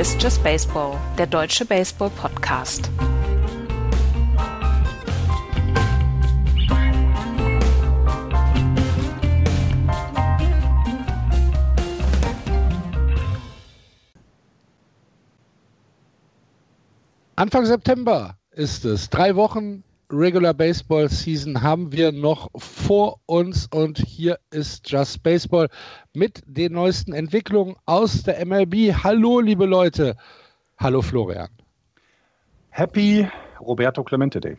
Ist Just Baseball, der deutsche Baseball-Podcast. Anfang September ist es. Drei Wochen Regular Baseball Season haben wir noch vor uns und hier ist Just Baseball mit den neuesten Entwicklungen aus der MLB. Hallo, liebe Leute. Hallo, Florian. Happy Roberto Clemente Day.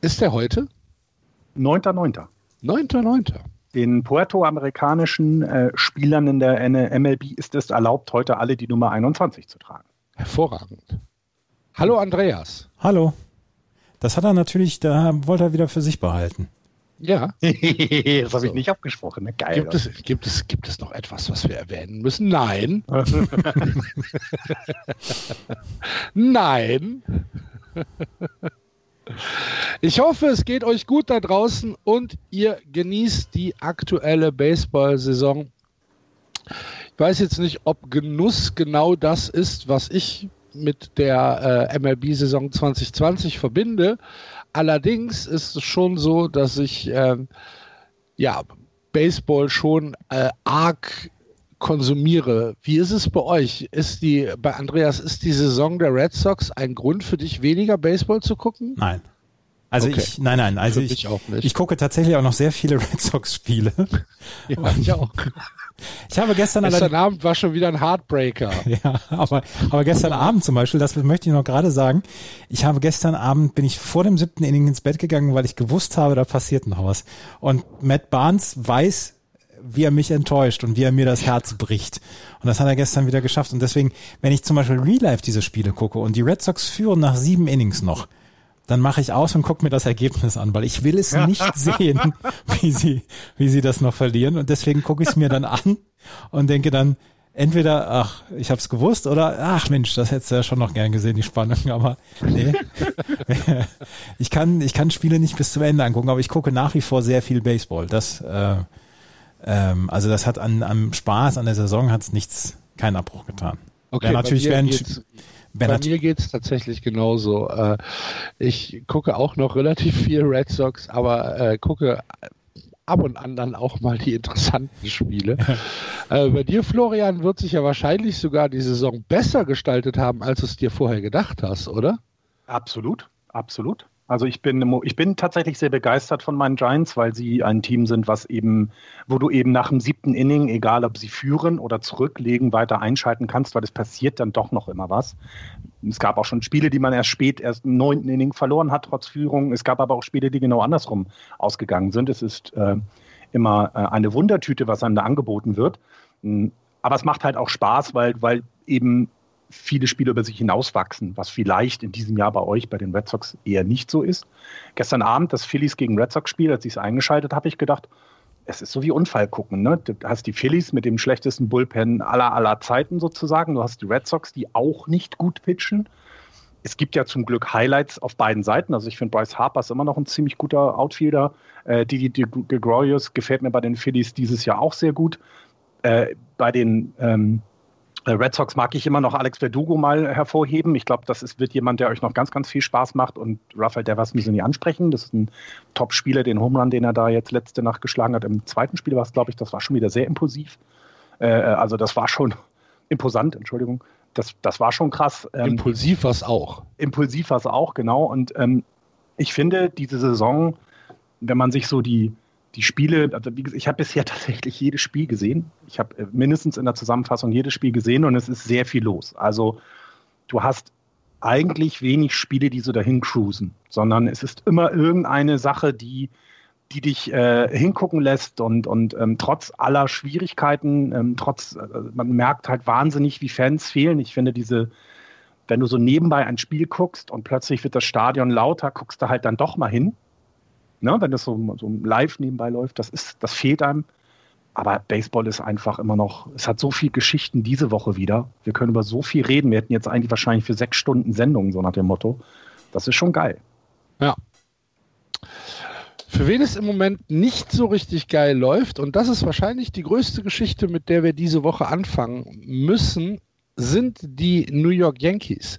Ist der heute? 9.9. 9.9. Den puerto-amerikanischen äh, Spielern in der MLB ist es erlaubt, heute alle die Nummer 21 zu tragen. Hervorragend. Hallo Andreas. Hallo. Das hat er natürlich, da wollte er wieder für sich behalten. Ja. das habe so. ich nicht abgesprochen. Ne? Geil. Gibt es, gibt, es, gibt es noch etwas, was wir erwähnen müssen? Nein. Nein. Ich hoffe, es geht euch gut da draußen und ihr genießt die aktuelle Baseball-Saison. Ich weiß jetzt nicht, ob Genuss genau das ist, was ich mit der äh, MLB-Saison 2020 verbinde. Allerdings ist es schon so, dass ich äh, ja, Baseball schon äh, arg konsumiere. Wie ist es bei euch? Ist die, bei Andreas, ist die Saison der Red Sox ein Grund für dich, weniger Baseball zu gucken? Nein. Also okay. ich, nein, nein, also ich, ich, ich, gucke tatsächlich auch noch sehr viele Red Sox-Spiele. Ja, ich auch. Ich habe gestern Gestern Abend war schon wieder ein Heartbreaker. Ja, aber, aber gestern Abend zum Beispiel, das möchte ich noch gerade sagen. Ich habe gestern Abend, bin ich vor dem siebten Inning ins Bett gegangen, weil ich gewusst habe, da passiert noch was. Und Matt Barnes weiß, wie er mich enttäuscht und wie er mir das Herz bricht. Und das hat er gestern wieder geschafft. Und deswegen, wenn ich zum Beispiel Real Life diese Spiele gucke und die Red Sox führen nach sieben Innings noch, dann mache ich aus und gucke mir das Ergebnis an, weil ich will es nicht sehen, wie sie, wie sie das noch verlieren. Und deswegen gucke ich es mir dann an und denke dann, entweder, ach, ich habe es gewusst, oder ach Mensch, das hättest du ja schon noch gern gesehen, die Spannung. Aber nee, ich kann, ich kann Spiele nicht bis zum Ende angucken, aber ich gucke nach wie vor sehr viel Baseball. Das, äh, ähm, also das hat an, am Spaß an der Saison hat es nichts, keinen Abbruch getan. Okay, Wäre natürlich wären bei mir geht es tatsächlich genauso. Äh, ich gucke auch noch relativ viel Red Sox, aber äh, gucke ab und an dann auch mal die interessanten Spiele. äh, bei dir, Florian, wird sich ja wahrscheinlich sogar die Saison besser gestaltet haben, als du es dir vorher gedacht hast, oder? Absolut, absolut. Also ich bin, ich bin tatsächlich sehr begeistert von meinen Giants, weil sie ein Team sind, was eben, wo du eben nach dem siebten Inning, egal ob sie führen oder zurücklegen, weiter einschalten kannst, weil es passiert dann doch noch immer was. Es gab auch schon Spiele, die man erst spät, erst im neunten Inning verloren hat, trotz Führung. Es gab aber auch Spiele, die genau andersrum ausgegangen sind. Es ist äh, immer äh, eine Wundertüte, was einem da angeboten wird. Aber es macht halt auch Spaß, weil, weil eben viele Spiele über sich hinauswachsen, was vielleicht in diesem Jahr bei euch, bei den Red Sox, eher nicht so ist. Gestern Abend das Phillies gegen Red Sox-Spiel, als ich es eingeschaltet habe, ich gedacht, es ist so wie Unfall gucken. Ne? Du hast die Phillies mit dem schlechtesten Bullpen aller aller Zeiten sozusagen. Du hast die Red Sox, die auch nicht gut pitchen. Es gibt ja zum Glück Highlights auf beiden Seiten. Also ich finde Bryce Harper ist immer noch ein ziemlich guter Outfielder. Äh, Didi Gregorius gefällt mir bei den Phillies dieses Jahr auch sehr gut. Äh, bei den ähm, äh, Red Sox mag ich immer noch Alex Verdugo mal hervorheben. Ich glaube, das ist, wird jemand, der euch noch ganz, ganz viel Spaß macht. Und Rafael Devers müssen nicht ansprechen. Das ist ein Top-Spieler, den Home Run, den er da jetzt letzte Nacht geschlagen hat. Im zweiten Spiel war es, glaube ich, das war schon wieder sehr impulsiv. Äh, äh also das war schon imposant, Entschuldigung. Das, das war schon krass. Ähm, impulsiv war es auch. Impulsiv war es auch, genau. Und ähm, ich finde, diese Saison, wenn man sich so die, die Spiele, also wie gesagt, ich habe bisher tatsächlich jedes Spiel gesehen. Ich habe äh, mindestens in der Zusammenfassung jedes Spiel gesehen und es ist sehr viel los. Also du hast eigentlich wenig Spiele, die so dahin cruisen, sondern es ist immer irgendeine Sache, die, die dich äh, hingucken lässt und, und ähm, trotz aller Schwierigkeiten, ähm, trotz, äh, man merkt halt wahnsinnig, wie Fans fehlen. Ich finde diese, wenn du so nebenbei ein Spiel guckst und plötzlich wird das Stadion lauter, guckst du halt dann doch mal hin ne, wenn das so, so live nebenbei läuft, das ist, das fehlt einem. Aber Baseball ist einfach immer noch, es hat so viel Geschichten diese Woche wieder. Wir können über so viel reden. Wir hätten jetzt eigentlich wahrscheinlich für sechs Stunden Sendungen, so nach dem Motto. Das ist schon geil. Ja. Für wen es im Moment nicht so richtig geil läuft, und das ist wahrscheinlich die größte Geschichte, mit der wir diese Woche anfangen müssen, sind die New York Yankees.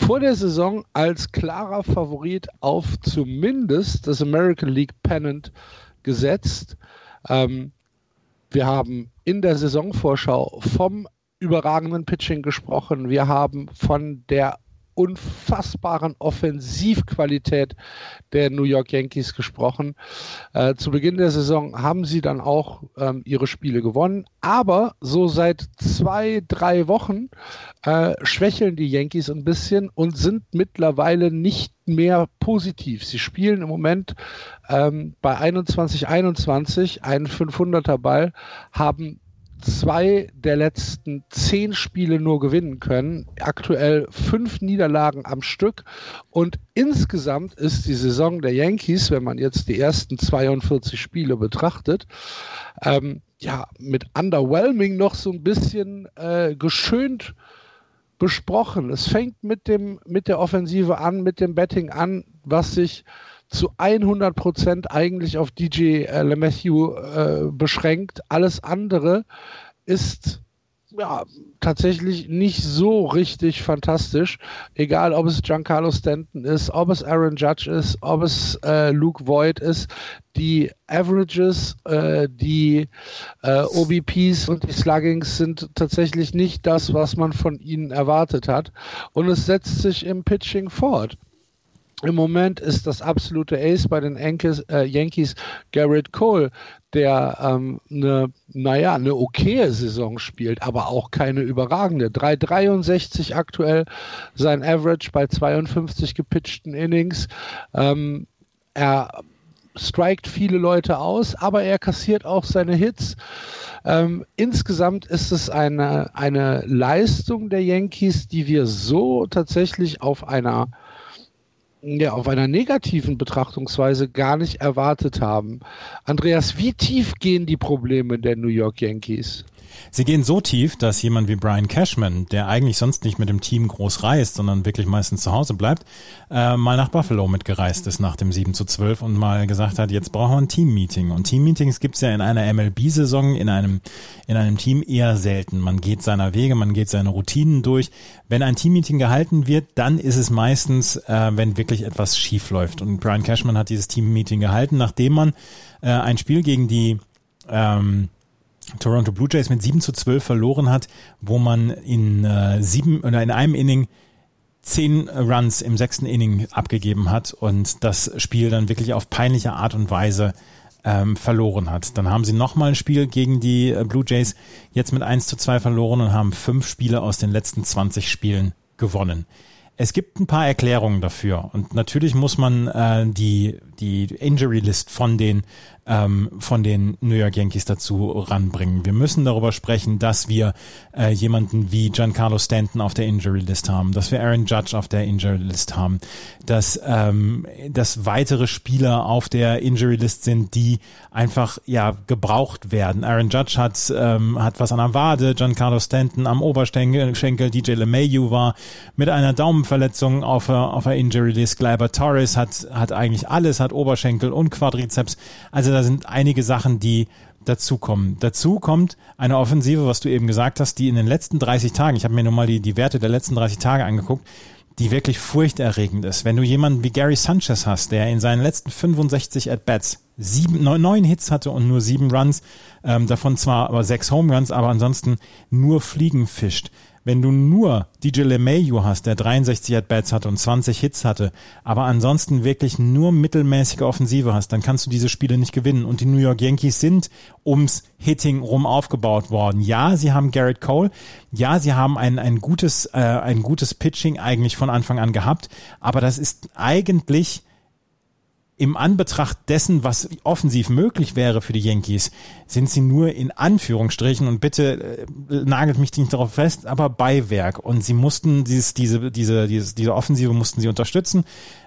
Vor der Saison als klarer Favorit auf zumindest das American League Pennant gesetzt. Ähm, wir haben in der Saisonvorschau vom überragenden Pitching gesprochen. Wir haben von der unfassbaren Offensivqualität der New York Yankees gesprochen. Äh, zu Beginn der Saison haben sie dann auch ähm, ihre Spiele gewonnen, aber so seit zwei, drei Wochen äh, schwächeln die Yankees ein bisschen und sind mittlerweile nicht mehr positiv. Sie spielen im Moment ähm, bei 21-21 einen 500er Ball, haben zwei der letzten zehn Spiele nur gewinnen können. Aktuell fünf Niederlagen am Stück. Und insgesamt ist die Saison der Yankees, wenn man jetzt die ersten 42 Spiele betrachtet, ähm, ja, mit underwhelming noch so ein bisschen äh, geschönt besprochen. Es fängt mit dem, mit der Offensive an, mit dem Betting an, was sich zu 100 Prozent eigentlich auf DJ äh, LeMathew äh, beschränkt. Alles andere ist ja, tatsächlich nicht so richtig fantastisch. Egal, ob es Giancarlo Stanton ist, ob es Aaron Judge ist, ob es äh, Luke Voigt ist. Die Averages, äh, die äh, OBPs und die Sluggings sind tatsächlich nicht das, was man von ihnen erwartet hat. Und es setzt sich im Pitching fort. Im Moment ist das absolute Ace bei den Yankees, äh, Yankees Garrett Cole, der ähm, eine, naja, eine okaye Saison spielt, aber auch keine überragende. 3,63 aktuell sein Average bei 52 gepitchten Innings. Ähm, er strikt viele Leute aus, aber er kassiert auch seine Hits. Ähm, insgesamt ist es eine, eine Leistung der Yankees, die wir so tatsächlich auf einer ja, auf einer negativen Betrachtungsweise gar nicht erwartet haben. Andreas, wie tief gehen die Probleme der New York Yankees? Sie gehen so tief, dass jemand wie Brian Cashman, der eigentlich sonst nicht mit dem Team groß reist, sondern wirklich meistens zu Hause bleibt, äh, mal nach Buffalo mitgereist ist nach dem 7 zu 12 und mal gesagt hat, jetzt brauchen wir ein Team-Meeting. Und Team-Meetings gibt's ja in einer MLB-Saison in einem, in einem Team eher selten. Man geht seiner Wege, man geht seine Routinen durch. Wenn ein Team-Meeting gehalten wird, dann ist es meistens, äh, wenn wirklich etwas schief läuft. Und Brian Cashman hat dieses Team-Meeting gehalten, nachdem man äh, ein Spiel gegen die ähm, Toronto Blue Jays mit 7 zu 12 verloren hat, wo man in äh, sieben oder in einem Inning zehn Runs im sechsten Inning abgegeben hat und das Spiel dann wirklich auf peinliche Art und Weise ähm, verloren hat. Dann haben sie nochmal ein Spiel gegen die äh, Blue Jays jetzt mit 1 zu 2 verloren und haben fünf Spiele aus den letzten 20 Spielen gewonnen. Es gibt ein paar Erklärungen dafür und natürlich muss man äh, die die Injury List von den ähm, von den New York Yankees dazu ranbringen. Wir müssen darüber sprechen, dass wir äh, jemanden wie Giancarlo Stanton auf der Injury List haben, dass wir Aaron Judge auf der Injury List haben, dass, ähm, dass weitere Spieler auf der Injury List sind, die einfach ja gebraucht werden. Aaron Judge hat, ähm, hat was an der Wade, Giancarlo Stanton am Oberschenkel, DJ LeMayu war mit einer Daumenverletzung auf auf der Injury List, Gleiber Torres hat, hat eigentlich alles, hat Oberschenkel und Quadrizeps. Also da sind einige Sachen, die dazukommen. Dazu kommt eine Offensive, was du eben gesagt hast, die in den letzten 30 Tagen, ich habe mir nur mal die, die Werte der letzten 30 Tage angeguckt, die wirklich furchterregend ist. Wenn du jemanden wie Gary Sanchez hast, der in seinen letzten 65 At-Bats sieben, neun, neun Hits hatte und nur sieben Runs, ähm, davon zwar aber sechs Home Runs, aber ansonsten nur Fliegen fischt wenn du nur DJ LeMayu hast, der 63 At-Bats hatte und 20 Hits hatte, aber ansonsten wirklich nur mittelmäßige Offensive hast, dann kannst du diese Spiele nicht gewinnen. Und die New York Yankees sind ums Hitting rum aufgebaut worden. Ja, sie haben Garrett Cole. Ja, sie haben ein, ein gutes, äh, ein gutes Pitching eigentlich von Anfang an gehabt. Aber das ist eigentlich im Anbetracht dessen, was offensiv möglich wäre für die Yankees, sind sie nur in Anführungsstrichen und bitte äh, nagelt mich nicht darauf fest, aber Beiwerk. Und sie mussten dieses, diese, diese, diese, diese Offensive mussten sie unterstützen.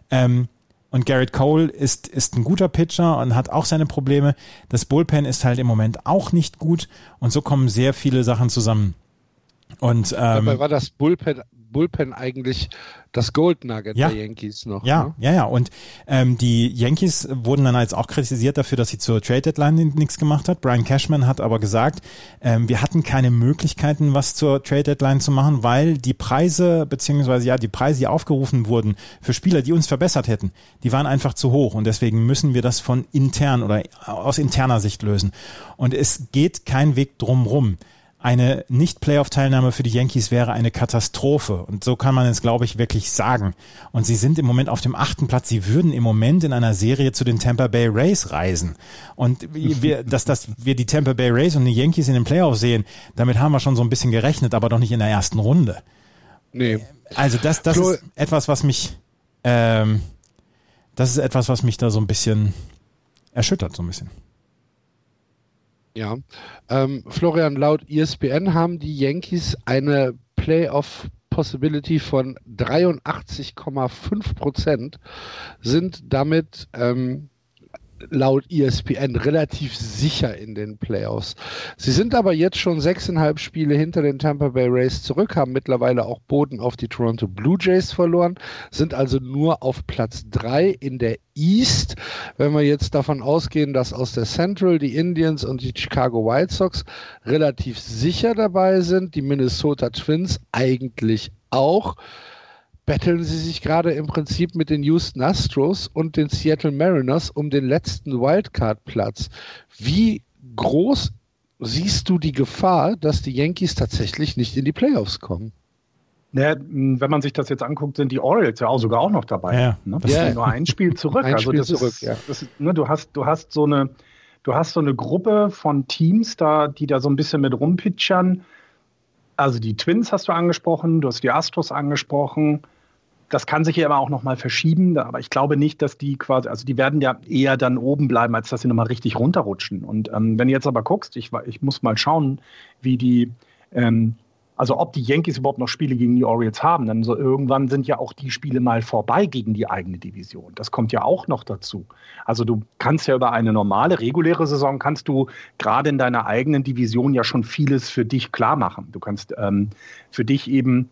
Ähm, und Garrett Cole ist, ist ein guter Pitcher und hat auch seine Probleme. Das Bullpen ist halt im Moment auch nicht gut und so kommen sehr viele Sachen zusammen. Und ähm, Dabei war das Bullpen Bullpen eigentlich das Gold Nugget ja. der Yankees noch. Ja, ne? ja, ja. Und ähm, die Yankees wurden dann jetzt auch kritisiert dafür, dass sie zur Trade Deadline nichts gemacht hat. Brian Cashman hat aber gesagt, ähm, wir hatten keine Möglichkeiten, was zur Trade Deadline zu machen, weil die Preise beziehungsweise ja die Preise, die aufgerufen wurden für Spieler, die uns verbessert hätten, die waren einfach zu hoch und deswegen müssen wir das von intern oder aus interner Sicht lösen. Und es geht kein Weg drumrum eine Nicht-Playoff-Teilnahme für die Yankees wäre eine Katastrophe. Und so kann man es, glaube ich, wirklich sagen. Und sie sind im Moment auf dem achten Platz. Sie würden im Moment in einer Serie zu den Tampa Bay Rays reisen. Und wir, dass, dass wir die Tampa Bay Rays und die Yankees in den Playoffs sehen, damit haben wir schon so ein bisschen gerechnet, aber doch nicht in der ersten Runde. Nee. Also das, das Flo- ist etwas, was mich, ähm, das ist etwas, was mich da so ein bisschen erschüttert, so ein bisschen. Ja. Ähm, Florian, laut ESPN haben die Yankees eine Playoff Possibility von 83,5 Prozent, sind damit ähm, laut ESPN relativ sicher in den Playoffs. Sie sind aber jetzt schon sechseinhalb Spiele hinter den Tampa Bay Rays zurück, haben mittlerweile auch Boden auf die Toronto Blue Jays verloren, sind also nur auf Platz drei in der East. Wenn wir jetzt davon ausgehen, dass aus der Central die Indians und die Chicago White Sox relativ sicher dabei sind, die Minnesota Twins eigentlich auch, betteln sie sich gerade im Prinzip mit den Houston Astros und den Seattle Mariners um den letzten Wildcard-Platz. Wie groß siehst du die Gefahr, dass die Yankees tatsächlich nicht in die Playoffs kommen? Naja, wenn man sich das jetzt anguckt, sind die Orioles ja auch sogar auch noch dabei. Ja. Ne? Das- Ja. ist nur ein Spiel zurück. Ein also Spiel das zurück, ist, ja. das ist, ne, du hast, du hast so eine, du hast so eine Gruppe von Teams da, die da so ein bisschen mit rumpitchern. Also die Twins hast du angesprochen, du hast die Astros angesprochen. Das kann sich ja aber auch nochmal verschieben, aber ich glaube nicht, dass die quasi, also die werden ja eher dann oben bleiben, als dass sie nochmal richtig runterrutschen. Und ähm, wenn du jetzt aber guckst, ich, ich muss mal schauen, wie die, ähm, also ob die Yankees überhaupt noch Spiele gegen die Orioles haben, dann so irgendwann sind ja auch die Spiele mal vorbei gegen die eigene Division. Das kommt ja auch noch dazu. Also du kannst ja über eine normale, reguläre Saison kannst du gerade in deiner eigenen Division ja schon vieles für dich klar machen. Du kannst ähm, für dich eben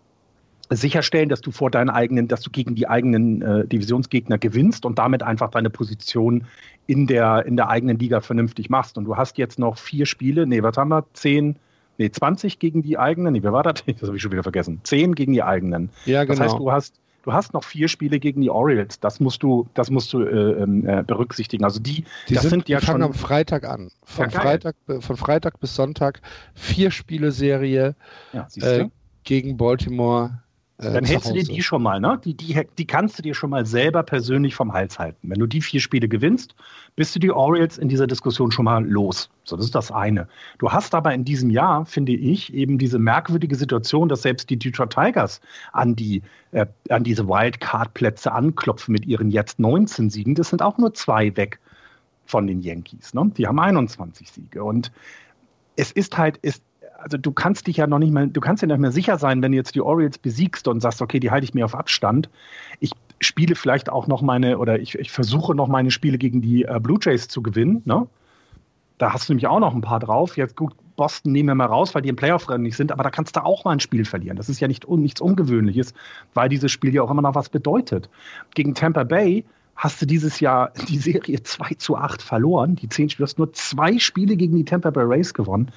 sicherstellen, dass du vor deinen eigenen, dass du gegen die eigenen äh, Divisionsgegner gewinnst und damit einfach deine Position in der, in der eigenen Liga vernünftig machst. Und du hast jetzt noch vier Spiele, nee, was haben wir? Zehn, nee, 20 gegen die eigenen, nee, wer war das? Das habe ich schon wieder vergessen. Zehn gegen die eigenen. Ja, Das heißt, du hast, du hast noch vier Spiele gegen die Orioles. Das musst du, das musst du äh, ähm, äh, berücksichtigen. Also die, Die das sind, sind ja die fangen schon am Freitag an. Von, Ja. Freitag, von Freitag bis Sonntag vier Spiele Serie ja, äh, gegen Baltimore. Äh, Dann hältst du dir die schon mal, ne? Die, die, die kannst du dir schon mal selber persönlich vom Hals halten. Wenn du die vier Spiele gewinnst, bist du die Orioles in dieser Diskussion schon mal los. So, das ist das eine. Du hast aber in diesem Jahr, finde ich, eben diese merkwürdige Situation, dass selbst die Detroit Tigers an die, äh, an diese Wildcard-Plätze anklopfen mit ihren jetzt 19 Siegen. Das sind auch nur zwei weg von den Yankees. Ne? Die haben 21 Siege. Und es ist halt, es, also du kannst dich ja noch nicht mal, du kannst dir nicht mehr sicher sein, wenn du jetzt die Orioles besiegst und sagst, okay, die halte ich mir auf Abstand. Ich spiele vielleicht auch noch meine, oder ich, ich versuche noch meine Spiele gegen die äh, Blue Jays zu gewinnen. Ne? Da hast du nämlich auch noch ein paar drauf. Jetzt gut, Boston nehmen wir mal raus, weil die im Playoff-Rennen nicht sind, aber da kannst du auch mal ein Spiel verlieren. Das ist ja nicht, nichts Ungewöhnliches, weil dieses Spiel ja auch immer noch was bedeutet. Gegen Tampa Bay hast du dieses Jahr die Serie 2 zu 8 verloren. Die 10 Spiele, du hast nur zwei Spiele gegen die Tampa Bay Rays gewonnen.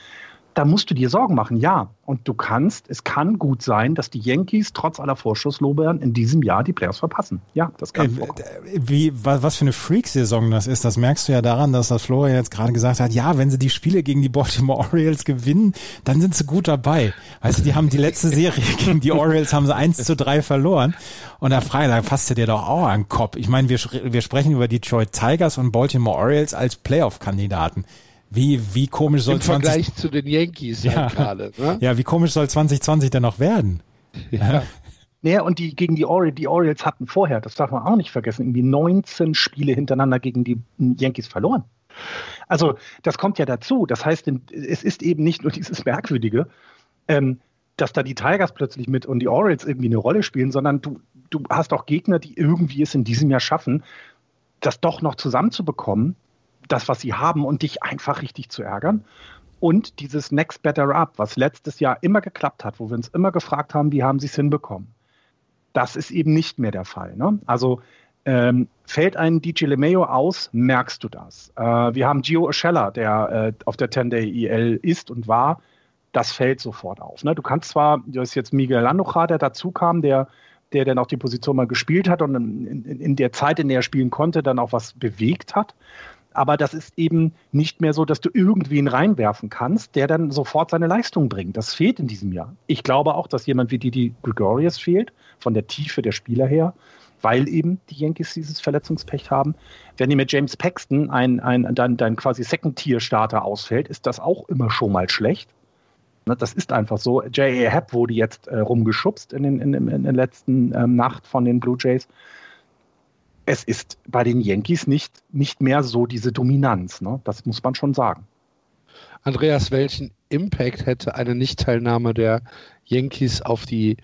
Da musst du dir Sorgen machen, ja. Und du kannst, es kann gut sein, dass die Yankees trotz aller Vorschusslobern in diesem Jahr die Playoffs verpassen. Ja, das kann Äh, vorkommen. wie, wa- was für eine Freak-Saison das ist, das merkst du ja daran, dass das Florian jetzt gerade gesagt hat, ja, wenn sie die Spiele gegen die Baltimore Orioles gewinnen, dann sind sie gut dabei. Du, die haben die letzte Serie gegen die Orioles, haben sie 1 zu 3 verloren. Und da frage da fasst du dir doch auch an den Kopf. Ich meine, wir, wir sprechen über Detroit Tigers und Baltimore Orioles als Playoff-Kandidaten. Wie, wie komisch soll Im 20, Vergleich zu den Yankees Ja. halt gerade. Ne? ja, wie komisch soll 2020 denn noch werden? Ja. Naja, und die gegen die Orioles, die Orioles hatten vorher, das darf man auch nicht vergessen, irgendwie 19 Spiele hintereinander gegen die Yankees verloren. Also das kommt ja dazu. Das heißt, es ist eben nicht nur dieses Merkwürdige, ähm, dass da die Tigers plötzlich mit und die Orioles irgendwie eine Rolle spielen, sondern du, du hast auch Gegner, die irgendwie es in diesem Jahr schaffen, das doch noch zusammenzubekommen, das, was sie haben, und dich einfach richtig zu ärgern. Und dieses Next Better Up, was letztes Jahr immer geklappt hat, wo wir uns immer gefragt haben, wie haben sie es hinbekommen, das ist eben nicht mehr der Fall. Ne? Also ähm, fällt ein DJ LeMayo aus, merkst du das. Äh, wir haben Gio Oshella, der äh, auf der 10-Day EL ist und war. Das fällt sofort auf. Ne? Du kannst zwar, du hast jetzt Miguel Andujar, der dazu kam, der, der dann auch die Position mal gespielt hat und in, in, in der Zeit, in der er spielen konnte, dann auch was bewegt hat. Aber das ist eben nicht mehr so, dass du irgendwen reinwerfen kannst, der dann sofort seine Leistung bringt. Das fehlt in diesem Jahr. Ich glaube auch, dass jemand wie Didi Gregorius fehlt, von der Tiefe der Spieler her weil eben die Yankees dieses Verletzungspech haben. Wenn dir mit James Paxton ein, ein, dein, dein quasi Second-Tier-Starter ausfällt, ist das auch immer schon mal schlecht. Ne, das ist einfach so. J.A. Happ wurde jetzt äh, rumgeschubst in, den, in, in, der letzten ähm, Nacht von den Blue Jays. Es ist bei den Yankees nicht, nicht mehr so diese Dominanz. Ne? Das muss man schon sagen. Andreas, welchen Impact hätte eine Nichtteilnahme der Yankees auf die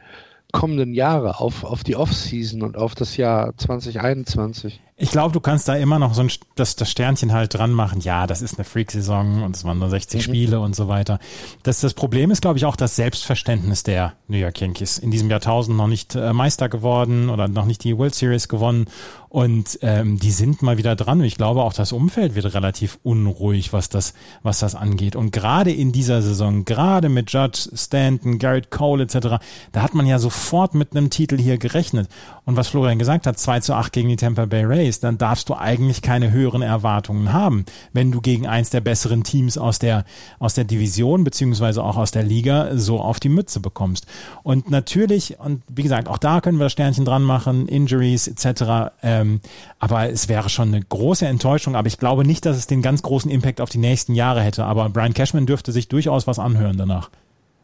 kommenden Jahre, auf, auf die Offseason und auf das Jahr 2021? Ich glaube, du kannst da immer noch so ein, das, das Sternchen halt dran machen. Ja, das ist eine Freak-Saison und es waren nur 60 mhm. Spiele und so weiter. Das, das Problem ist, glaube ich, auch das Selbstverständnis der New York Yankees. In diesem Jahrtausend noch nicht äh, Meister geworden oder noch nicht die World Series gewonnen. Und ähm, die sind mal wieder dran. Und ich glaube, auch das Umfeld wird relativ unruhig, was das, was das angeht. Und gerade in dieser Saison, gerade mit Judge, Stanton, Garrett Cole etc., da hat man ja sofort mit einem Titel hier gerechnet. Und was Florian gesagt hat, 2 zu 8 gegen die Tampa Bay Rays, dann darfst du eigentlich keine höheren Erwartungen haben, wenn du gegen eins der besseren Teams aus der, aus der Division beziehungsweise auch aus der Liga so auf die Mütze bekommst. Und natürlich, und wie gesagt, auch da können wir das Sternchen dran machen, Injuries etc., ähm, aber es wäre schon eine große Enttäuschung, aber ich glaube nicht, dass es den ganz großen Impact auf die nächsten Jahre hätte, aber Brian Cashman dürfte sich durchaus was anhören danach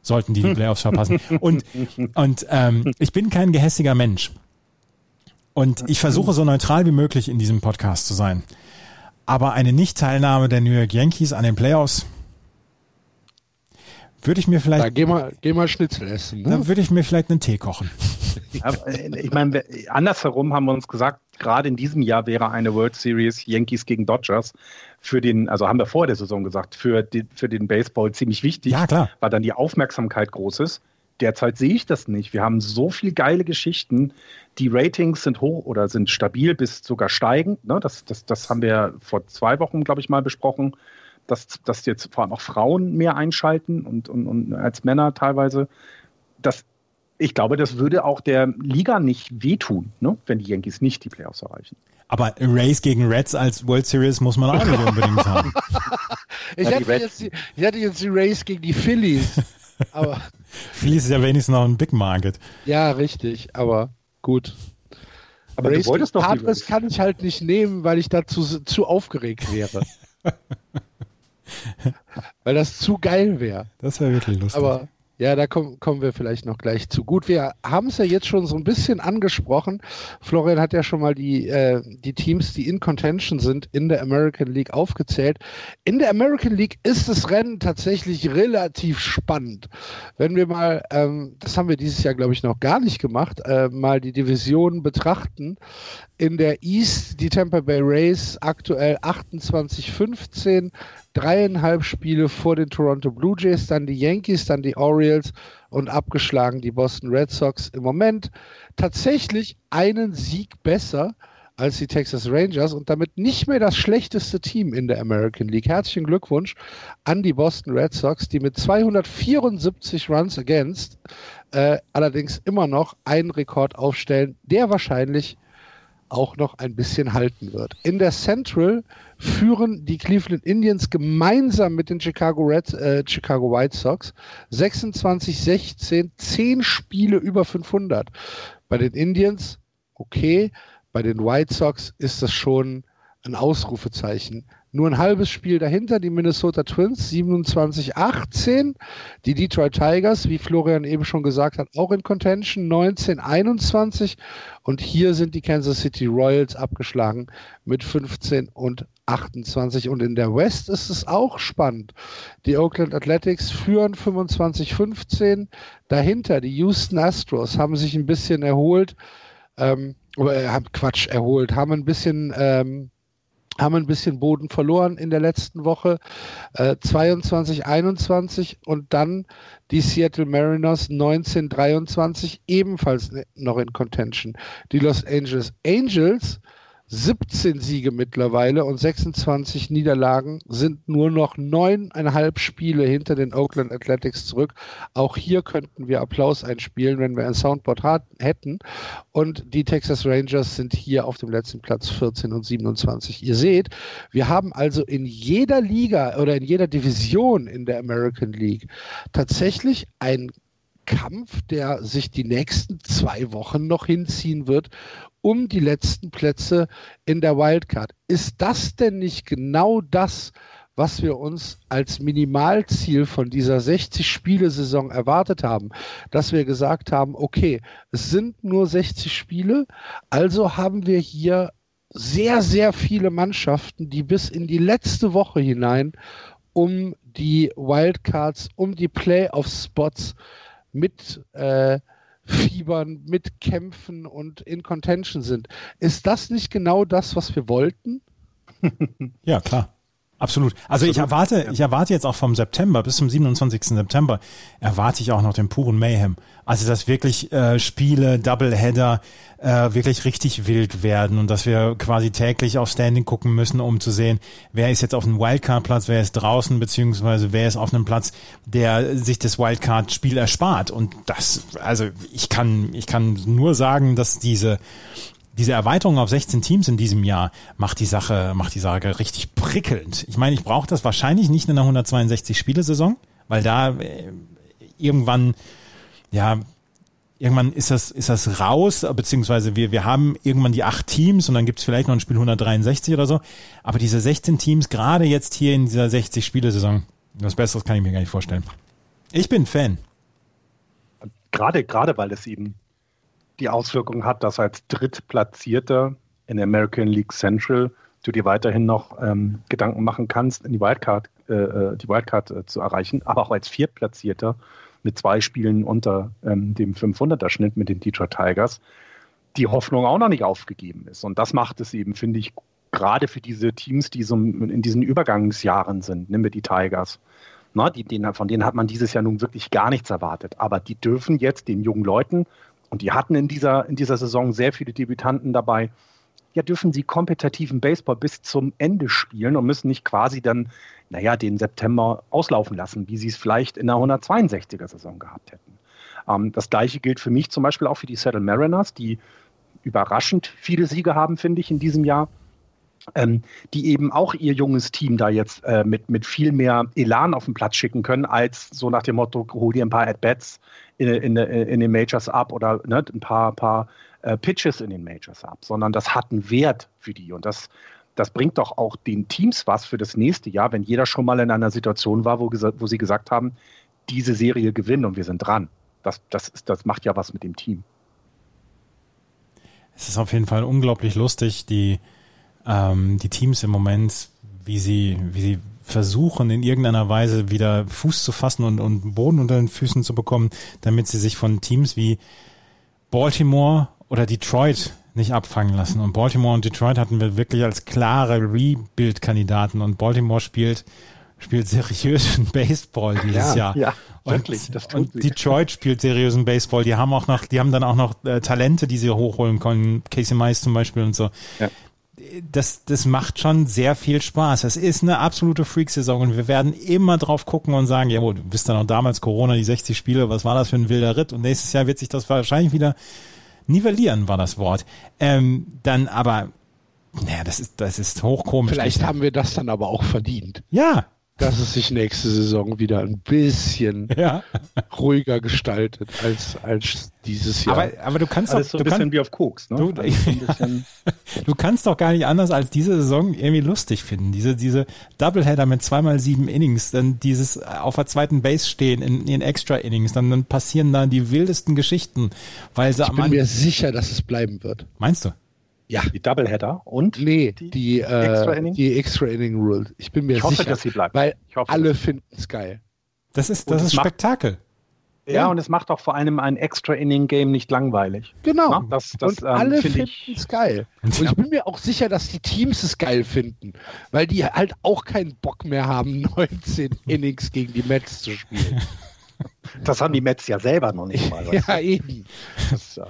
sollten die die Playoffs verpassen. Und, und ähm, ich bin kein gehässiger Mensch. Und ich versuche so neutral wie möglich in diesem Podcast zu sein. Aber eine Nichtteilnahme der New York Yankees an den Playoffs würde ich mir vielleicht. Da geh mal, geh mal Schnitzel essen. Ne? Dann würde ich mir vielleicht einen Tee kochen. Äh, ich meine, andersherum haben wir uns gesagt, gerade in diesem Jahr wäre eine World Series Yankees gegen Dodgers für den, also haben wir vor der Saison gesagt, für, die, für den Baseball ziemlich wichtig, ja, klar. weil dann die Aufmerksamkeit groß ist. Derzeit sehe ich das nicht. Wir haben so viele geile Geschichten. Die Ratings sind hoch oder sind stabil bis sogar steigend. Ne? Das, das, das haben wir vor zwei Wochen, glaube ich, mal besprochen, dass, dass jetzt vor allem auch Frauen mehr einschalten und, und, und als Männer teilweise. Das, ich glaube, das würde auch der Liga nicht wehtun, ne? wenn die Yankees nicht die Playoffs erreichen. Aber Race gegen Reds als World Series muss man auch nicht unbedingt haben. ich, hatte jetzt die, ich hatte jetzt die Race gegen die Phillies. Aber Phillies ist ja wenigstens noch ein Big Market. Ja, richtig, aber gut. Aber Race du wolltest doch Padres kann ich halt nicht nehmen, weil ich dazu zu aufgeregt wäre. weil das zu geil wäre. Das wäre wirklich lustig. Aber ja, da kommen, kommen wir vielleicht noch gleich zu. Gut, wir haben es ja jetzt schon so ein bisschen angesprochen. Florian hat ja schon mal die, äh, die Teams, die in Contention sind, in der American League aufgezählt. In der American League ist das Rennen tatsächlich relativ spannend. Wenn wir mal, ähm, das haben wir dieses Jahr, glaube ich, noch gar nicht gemacht, äh, mal die Divisionen betrachten. In der East die Tampa Bay Rays aktuell 28-15, dreieinhalb Spiele vor den Toronto Blue Jays, dann die Yankees, dann die Orioles und abgeschlagen die Boston Red Sox. Im Moment tatsächlich einen Sieg besser als die Texas Rangers und damit nicht mehr das schlechteste Team in der American League. Herzlichen Glückwunsch an die Boston Red Sox, die mit 274 Runs against äh, allerdings immer noch einen Rekord aufstellen, der wahrscheinlich auch noch ein bisschen halten wird. In der Central führen die Cleveland Indians gemeinsam mit den Chicago, Red, äh, Chicago White Sox 26-16, 10 Spiele über 500. Bei den Indians okay, bei den White Sox ist das schon ein Ausrufezeichen. Nur ein halbes Spiel dahinter, die Minnesota Twins 27-18, die Detroit Tigers, wie Florian eben schon gesagt hat, auch in Contention 19-21 und hier sind die Kansas City Royals abgeschlagen mit 15 und 28 und in der West ist es auch spannend. Die Oakland Athletics führen 25-15, dahinter die Houston Astros haben sich ein bisschen erholt, ähm, äh, Quatsch erholt, haben ein bisschen ähm, haben ein bisschen Boden verloren in der letzten Woche. Äh, 22, 21 und dann die Seattle Mariners 19, 23 ebenfalls noch in Contention. Die Los Angeles Angels 17 Siege mittlerweile und 26 Niederlagen sind nur noch neuneinhalb Spiele hinter den Oakland Athletics zurück. Auch hier könnten wir Applaus einspielen, wenn wir ein Soundboard hätten. Und die Texas Rangers sind hier auf dem letzten Platz 14 und 27. Ihr seht, wir haben also in jeder Liga oder in jeder Division in der American League tatsächlich ein Kampf, der sich die nächsten zwei Wochen noch hinziehen wird um die letzten Plätze in der Wildcard. Ist das denn nicht genau das, was wir uns als Minimalziel von dieser 60-Spiele-Saison erwartet haben, dass wir gesagt haben, okay, es sind nur 60 Spiele, also haben wir hier sehr, sehr viele Mannschaften, die bis in die letzte Woche hinein um die Wildcards, um die Playoff-Spots mit äh, Fiebern, mitkämpfen und in Contention sind. Ist das nicht genau das, was wir wollten? ja, klar. Absolut. Also Absolut. ich erwarte, ich erwarte jetzt auch vom September bis zum 27. September erwarte ich auch noch den puren Mayhem. Also dass wirklich äh, Spiele, Doubleheader äh, wirklich richtig wild werden und dass wir quasi täglich auf Standing gucken müssen, um zu sehen, wer ist jetzt auf einem Wildcard-Platz, wer ist draußen, beziehungsweise wer ist auf einem Platz, der sich das Wildcard-Spiel erspart. Und das, also ich kann, ich kann nur sagen, dass diese diese Erweiterung auf 16 Teams in diesem Jahr macht die Sache, macht die Sache richtig prickelnd. Ich meine, ich brauche das wahrscheinlich nicht in einer 162 Spiele-Saison, weil da äh, irgendwann, ja, irgendwann ist das, ist das raus, beziehungsweise wir, wir haben irgendwann die acht Teams und dann gibt's vielleicht noch ein Spiel 163 oder so. Aber diese 16 Teams, gerade jetzt hier in dieser 60 Spiele-Saison, was Besseres kann ich mir gar nicht vorstellen. Ich bin Fan. Gerade, gerade weil es eben die Auswirkung hat, dass als Drittplatzierter in der American League Central du dir weiterhin noch ähm, Gedanken machen kannst, in die Wildcard, äh, äh, die Wildcard äh, zu erreichen, aber auch als Viertplatzierter mit zwei Spielen unter ähm, dem 500er Schnitt mit den Detroit Tigers die Hoffnung auch noch nicht aufgegeben ist. Und das macht es eben, finde ich, gerade für diese Teams, die so in diesen Übergangsjahren sind, nehmen wir die Tigers. Na, die, denen, von denen hat man dieses Jahr nun wirklich gar nichts erwartet. Aber die dürfen jetzt den jungen Leuten und die hatten in dieser, in dieser Saison sehr viele Debütanten dabei, ja, dürfen sie kompetitiven Baseball bis zum Ende spielen und müssen nicht quasi dann, naja, den September auslaufen lassen, wie sie es vielleicht in der 162er-Saison gehabt hätten. Ähm, das gleiche gilt für mich zum Beispiel auch für die Seattle Mariners, die überraschend viele Siege haben, finde ich, in diesem Jahr. Ähm, die eben auch ihr junges Team da jetzt äh, mit, mit viel mehr Elan auf den Platz schicken können, als so nach dem Motto, hol dir ein paar At-Bats in, in, in den Majors ab oder ne, ein paar, paar äh, Pitches in den Majors ab, sondern das hat einen Wert für die und das, das bringt doch auch den Teams was für das nächste Jahr, wenn jeder schon mal in einer Situation war, wo, wo sie gesagt haben, diese Serie gewinnen und wir sind dran. Das, das, ist, das macht ja was mit dem Team. Es ist auf jeden Fall unglaublich lustig, die, ähm, die Teams im Moment, wie sie, wie sie versuchen, in irgendeiner Weise wieder Fuß zu fassen und, und Boden unter den Füßen zu bekommen, damit sie sich von Teams wie Baltimore oder Detroit nicht abfangen lassen. Und Baltimore und Detroit hatten wir wirklich als klare Rebuild-Kandidaten und Baltimore spielt spielt seriösen Baseball dieses ja, Jahr. Ja, und, wirklich, das tut und Detroit spielt seriösen Baseball. Die haben auch noch, die haben dann auch noch äh, Talente, die sie hochholen können. Casey Mice zum Beispiel und so. Ja das, das macht schon sehr viel Spaß. Es ist eine absolute Freak-Saison und wir werden immer drauf gucken und sagen, ja, du bist dann auch damals Corona, die 60 Spiele, was war das für ein wilder Ritt? Und nächstes Jahr wird sich das wahrscheinlich wieder nivellieren, war das Wort. Ähm, dann aber, naja, das ist, das ist hochkomisch. Vielleicht haben wir das dann aber auch verdient. Ja, dass es sich nächste Saison wieder ein bisschen ja. ruhiger gestaltet als, als dieses Jahr. Aber, aber du kannst Alles doch, so ein bisschen kann, wie auf Koks, ne? Du, also du kannst doch gar nicht anders als diese Saison irgendwie lustig finden. Diese, diese Doubleheader mit zweimal sieben Innings, dann dieses auf der zweiten Base stehen in, in Extra Innings, dann, dann passieren da die wildesten Geschichten, weil sie Ich bin mir sicher, dass es bleiben wird. Meinst du? Ja. Die Doubleheader und? Nee, die, die, äh, Extra, Inning? die Extra Inning Rule. Ich bin mir ich hoffe, sicher, dass sie bleibt. weil alle finden es geil. Das ist, das ist Spektakel. Ja, ja, und es macht auch vor allem ein Extra-Inning-Game nicht langweilig. Genau. Na, das, das, und ähm, alle finden es geil. Und ich bin mir auch sicher, dass die Teams es geil finden, weil die halt auch keinen Bock mehr haben, 19 Innings gegen die Mets zu spielen. Das haben die Mets ja selber noch nicht mal. ja, eben. Das, äh,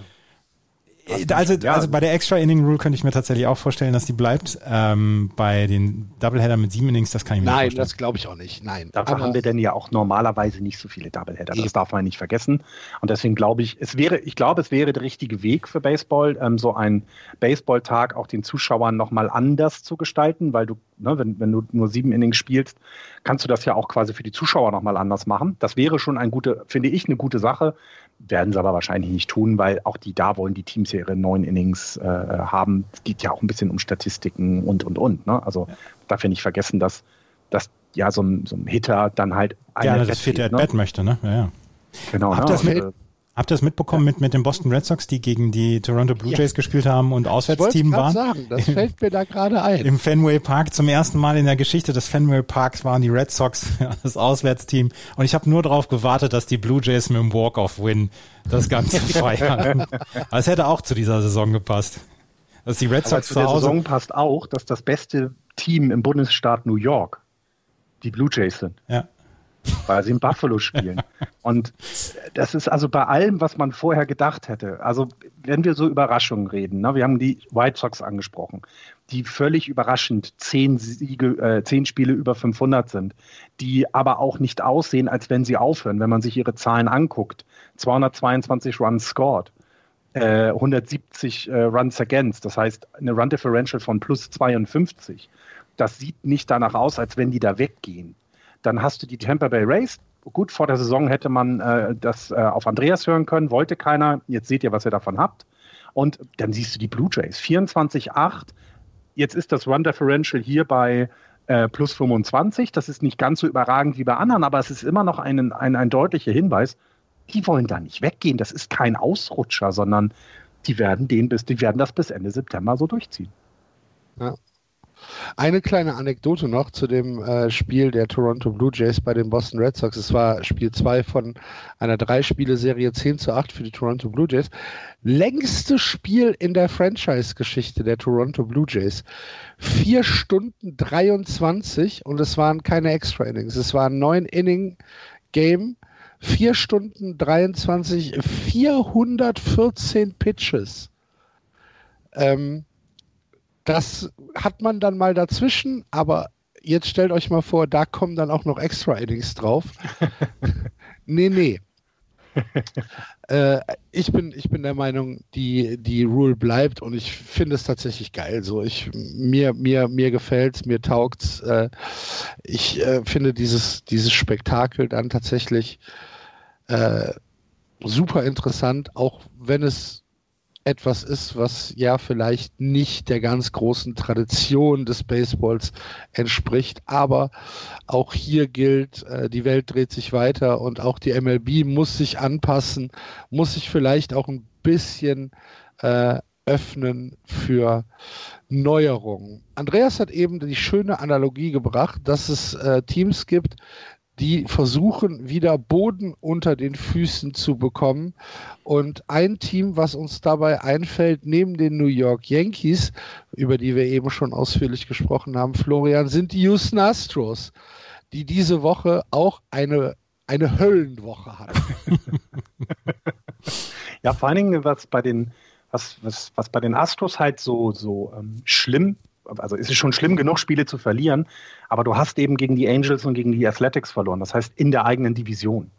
also, ja. also bei der Extra Inning Rule könnte ich mir tatsächlich auch vorstellen, dass die bleibt. Ähm, bei den Doubleheader mit sieben Innings, das kann ich mir Nein, nicht vorstellen. Nein, das glaube ich auch nicht. Nein. Dafür haben wir denn ja auch normalerweise nicht so viele Doubleheader. Das darf man nicht vergessen. Und deswegen glaube ich, es wäre, ich glaube, es wäre der richtige Weg für Baseball, ähm, so einen Baseballtag auch den Zuschauern nochmal anders zu gestalten, weil du, ne, wenn, wenn du nur sieben Innings spielst, kannst du das ja auch quasi für die Zuschauer nochmal anders machen. Das wäre schon ein gute, finde ich, eine gute Sache werden sie aber wahrscheinlich nicht tun, weil auch die da wollen die Teams ja ihre neuen Innings äh, haben. Es geht ja auch ein bisschen um Statistiken und und und. Ne? Also ja. darf ja nicht vergessen, dass, dass ja so ein, so ein Hitter dann halt eine das vierte At-Bat ne? möchte, ne? Ja, ja. Genau. Habt ne? das, Habt ihr das mitbekommen ja. mit, mit den Boston Red Sox, die gegen die Toronto Blue Jays ja. gespielt haben und Auswärtsteam waren? sagen, das fällt mir da gerade ein. Im Fenway Park zum ersten Mal in der Geschichte des Fenway Parks waren die Red Sox das Auswärtsteam und ich habe nur darauf gewartet, dass die Blue Jays mit dem Walk-off-Win das Ganze feiern. Aber es hätte auch zu dieser Saison gepasst. Dass die Red Sox zu der Saison passt auch, dass das beste Team im Bundesstaat New York die Blue Jays sind. Ja weil sie in Buffalo spielen. Und das ist also bei allem, was man vorher gedacht hätte. Also wenn wir so Überraschungen reden, ne, wir haben die White Sox angesprochen, die völlig überraschend zehn, Siege, äh, zehn Spiele über 500 sind, die aber auch nicht aussehen, als wenn sie aufhören, wenn man sich ihre Zahlen anguckt. 222 Runs scored. 170 äh, äh, Runs against, das heißt eine Run Differential von plus 52. Das sieht nicht danach aus, als wenn die da weggehen. Dann hast du die Tampa Bay Rays. Gut, vor der Saison hätte man äh, das äh, auf Andreas hören können, wollte keiner. Jetzt seht ihr, was ihr davon habt. Und dann siehst du die Blue Jays. 24-8. Jetzt ist das Run Differential hier bei äh, plus 25. Das ist nicht ganz so überragend wie bei anderen, aber es ist immer noch ein, ein, ein deutlicher Hinweis. Die wollen da nicht weggehen. Das ist kein Ausrutscher, sondern die werden, den bis, die werden das bis Ende September so durchziehen. Ja. Eine kleine Anekdote noch zu dem äh, Spiel der Toronto Blue Jays bei den Boston Red Sox. Es war Spiel 2 von einer Drei-Spiele-Serie 10 zu 8 für die Toronto Blue Jays. Längstes Spiel in der Franchise-Geschichte der Toronto Blue Jays. Vier Stunden 23 und es waren keine Extra-Innings. Es war ein neun Inning-Game. Vier Stunden 23, 414 Pitches. Ähm, das hat man dann mal dazwischen, aber jetzt stellt euch mal vor, da kommen dann auch noch Extra Innings drauf. nee, nee. äh, ich, bin, ich bin der Meinung, die, die Rule bleibt und ich finde es tatsächlich geil. So, ich, mir, mir, mir gefällt mir taugt's. Äh, ich äh, finde dieses, dieses Spektakel dann tatsächlich äh, super interessant, auch wenn es etwas ist, was ja vielleicht nicht der ganz großen Tradition des Baseballs entspricht. Aber auch hier gilt, äh, die Welt dreht sich weiter und auch die MLB muss sich anpassen, muss sich vielleicht auch ein bisschen äh, öffnen für Neuerungen. Andreas hat eben die schöne Analogie gebracht, dass es äh, Teams gibt, die versuchen wieder Boden unter den Füßen zu bekommen. Und ein Team, was uns dabei einfällt, neben den New York Yankees, über die wir eben schon ausführlich gesprochen haben, Florian, sind die Houston Astros, die diese Woche auch eine, eine Höllenwoche hatten. ja, vor allen Dingen, was bei den, was, was, was bei den Astros halt so, so ähm, schlimm also es ist schon schlimm genug, Spiele zu verlieren, aber du hast eben gegen die Angels und gegen die Athletics verloren. Das heißt, in der eigenen Division.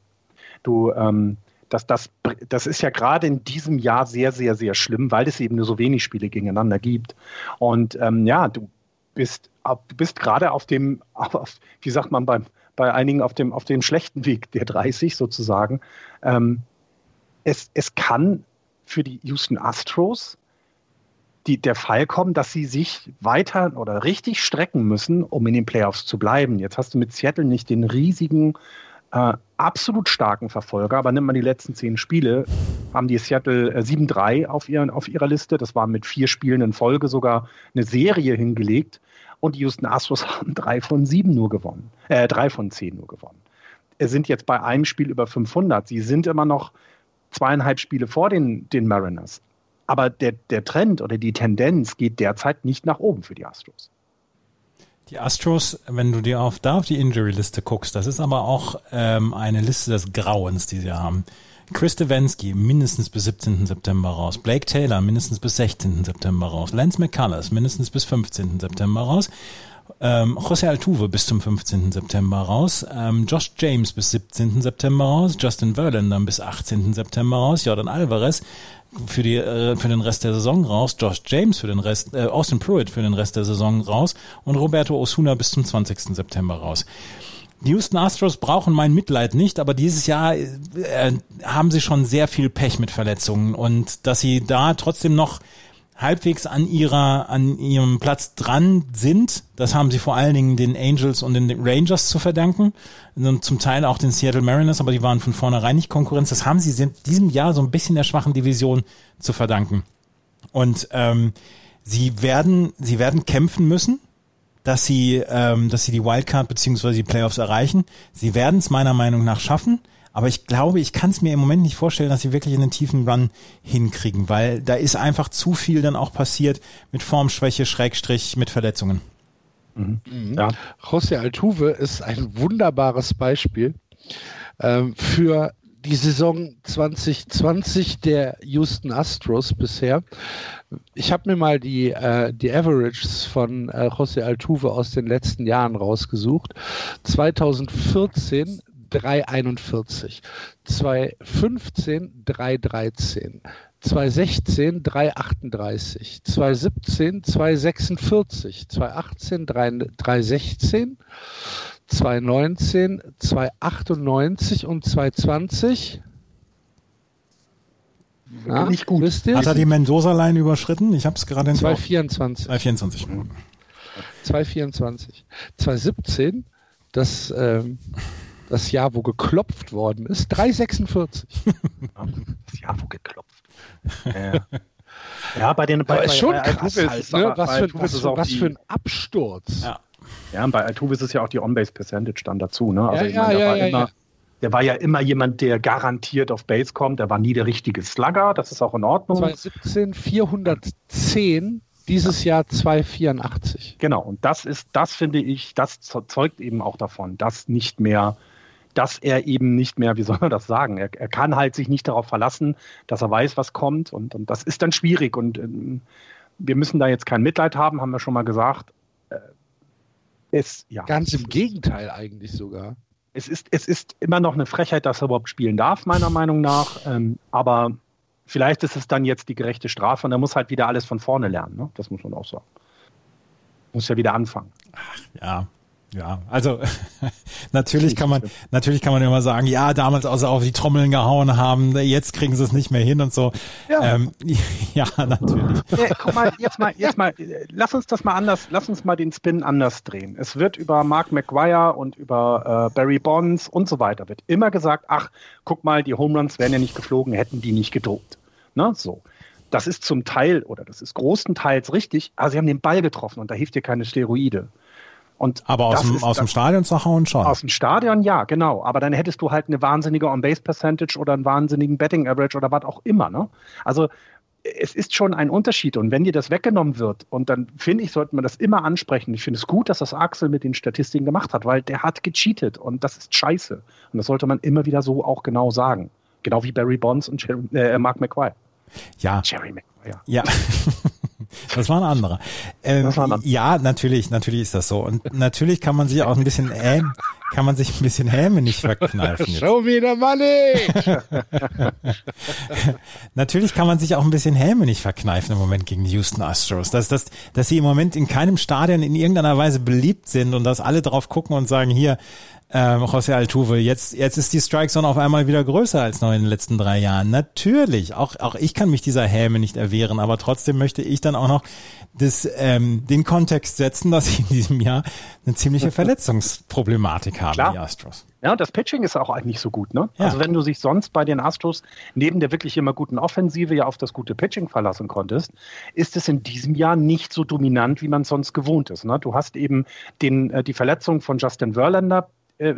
Du, ähm, das, das, das ist ja gerade in diesem Jahr sehr, sehr, sehr schlimm, weil es eben nur so wenig Spiele gegeneinander gibt. Und ähm, ja, du bist, bist gerade auf dem, auf, wie sagt man beim, bei einigen auf dem, auf dem schlechten Weg der 30 sozusagen. Ähm, es, es kann für die Houston Astros die, der Fall kommen, dass sie sich weiter oder richtig strecken müssen, um in den Playoffs zu bleiben. Jetzt hast du mit Seattle nicht den riesigen, äh, absolut starken Verfolger, aber nimmt man die letzten zehn Spiele, haben die Seattle äh, 7-3 auf, auf ihrer Liste. Das war mit vier Spielen in Folge sogar eine Serie hingelegt. Und die Houston Astros haben drei von sieben nur gewonnen, äh, drei von zehn nur gewonnen. sind jetzt bei einem Spiel über 500. Sie sind immer noch zweieinhalb Spiele vor den, den Mariners. Aber der, der Trend oder die Tendenz geht derzeit nicht nach oben für die Astros. Die Astros, wenn du dir auf, da auf die Injury-Liste guckst, das ist aber auch ähm, eine Liste des Grauens, die sie haben. Chris Stevenski mindestens bis 17. September raus. Blake Taylor mindestens bis 16. September raus. Lance McCullers mindestens bis 15. September raus. Ähm, José Altuve bis zum 15. September raus. Ähm, Josh James bis 17. September raus. Justin Verlander bis 18. September raus. Jordan Alvarez für die äh, für den Rest der Saison raus, Josh James für den Rest, äh, Austin Pruitt für den Rest der Saison raus und Roberto Osuna bis zum 20. September raus. Die Houston Astros brauchen mein Mitleid nicht, aber dieses Jahr äh, haben sie schon sehr viel Pech mit Verletzungen und dass sie da trotzdem noch halbwegs an ihrer an ihrem Platz dran sind, das haben sie vor allen Dingen den Angels und den Rangers zu verdanken und zum Teil auch den Seattle Mariners, aber die waren von vornherein nicht Konkurrenz. Das haben sie in diesem Jahr so ein bisschen der schwachen Division zu verdanken. Und ähm, sie werden sie werden kämpfen müssen dass sie, ähm, dass sie die Wildcard beziehungsweise die Playoffs erreichen. Sie werden es meiner Meinung nach schaffen. Aber ich glaube, ich kann es mir im Moment nicht vorstellen, dass sie wirklich in den tiefen Run hinkriegen, weil da ist einfach zu viel dann auch passiert mit Formschwäche, Schrägstrich, mit Verletzungen. Mhm. Mhm. Ja. José Altuve ist ein wunderbares Beispiel ähm, für die Saison 2020 der Houston Astros bisher. Ich habe mir mal die, äh, die Averages von äh, José Altuve aus den letzten Jahren rausgesucht. 2014 341, 2015 313, 2016 338, 2017 246, 2018 316, 2019, 298 und 220. Ja, nicht gut. Hat er die Mendoza-Line überschritten? Ich habe es gerade in 224. 224. 224. 2017, das, ähm, das Jahr, wo geklopft worden ist, 346. das Jahr, wo geklopft. Ja. Ja, bei den bei, bei, schon bei krass halt, ne? was, für, was, was für ein Absturz. Ja. Ja, und bei Altuve ist es ja auch die On-Base-Percentage dann dazu. Ne? Also ja, ich meine, ja, war ja, immer, der war ja immer jemand, der garantiert auf Base kommt. Der war nie der richtige Slugger. Das ist auch in Ordnung. 2017 410, dieses Jahr 284. Genau. Und das ist, das finde ich, das zeugt eben auch davon, dass nicht mehr dass er eben nicht mehr, wie soll man das sagen, er, er kann halt sich nicht darauf verlassen, dass er weiß, was kommt und, und das ist dann schwierig und ähm, wir müssen da jetzt kein Mitleid haben, haben wir schon mal gesagt, es, ja. Ganz im Gegenteil eigentlich sogar. Es ist, es ist immer noch eine Frechheit, dass er überhaupt spielen darf, meiner Meinung nach. Ähm, aber vielleicht ist es dann jetzt die gerechte Strafe und er muss halt wieder alles von vorne lernen. Ne? Das muss man auch sagen. Muss ja wieder anfangen. Ach, ja, ja, also natürlich kann man natürlich kann man immer sagen, ja, damals außer auf die Trommeln gehauen haben, jetzt kriegen sie es nicht mehr hin und so. Ja, ähm, ja natürlich. Ja, guck mal, jetzt mal, jetzt mal, lass uns das mal anders, lass uns mal den Spin anders drehen. Es wird über Mark McGuire und über äh, Barry Bonds und so weiter wird immer gesagt, ach, guck mal, die Home Runs wären ja nicht geflogen, hätten die nicht gedruckt. Ne, so. Das ist zum Teil oder das ist großenteils richtig, aber sie haben den Ball getroffen und da hilft dir keine Steroide. Und aber aus, dem, aus dem Stadion zu hauen schon. Aus dem Stadion, ja, genau. Aber dann hättest du halt eine wahnsinnige On-Base-Percentage oder einen wahnsinnigen Betting-Average oder was auch immer. Ne? Also es ist schon ein Unterschied. Und wenn dir das weggenommen wird, und dann finde ich, sollte man das immer ansprechen. Ich finde es gut, dass das Axel mit den Statistiken gemacht hat, weil der hat gecheatet und das ist scheiße. Und das sollte man immer wieder so auch genau sagen. Genau wie Barry Bonds und Jerry, äh, Mark McQuire. Ja. Jerry McQuire. Ja. Das war ein anderer. Ähm, ja, natürlich, natürlich ist das so. Und natürlich kann man sich auch ein bisschen äh, kann man sich ein bisschen Häme nicht verkneifen. Jetzt. Show me the money! natürlich kann man sich auch ein bisschen Häme nicht verkneifen im Moment gegen die Houston Astros. Dass, dass, dass sie im Moment in keinem Stadion in irgendeiner Weise beliebt sind und dass alle drauf gucken und sagen, hier, ähm, José Altuve, jetzt, jetzt ist die Strike Zone auf einmal wieder größer als noch in den letzten drei Jahren. Natürlich, auch, auch ich kann mich dieser Häme nicht erwehren, aber trotzdem möchte ich dann auch noch das, ähm, den Kontext setzen, dass sie in diesem Jahr eine ziemliche Verletzungsproblematik haben, Klar. die Astros. Ja, das Pitching ist auch eigentlich so gut, ne? Ja. Also wenn du dich sonst bei den Astros neben der wirklich immer guten Offensive ja auf das gute Pitching verlassen konntest, ist es in diesem Jahr nicht so dominant, wie man sonst gewohnt ist. Ne? Du hast eben den, äh, die Verletzung von Justin Verlander, äh,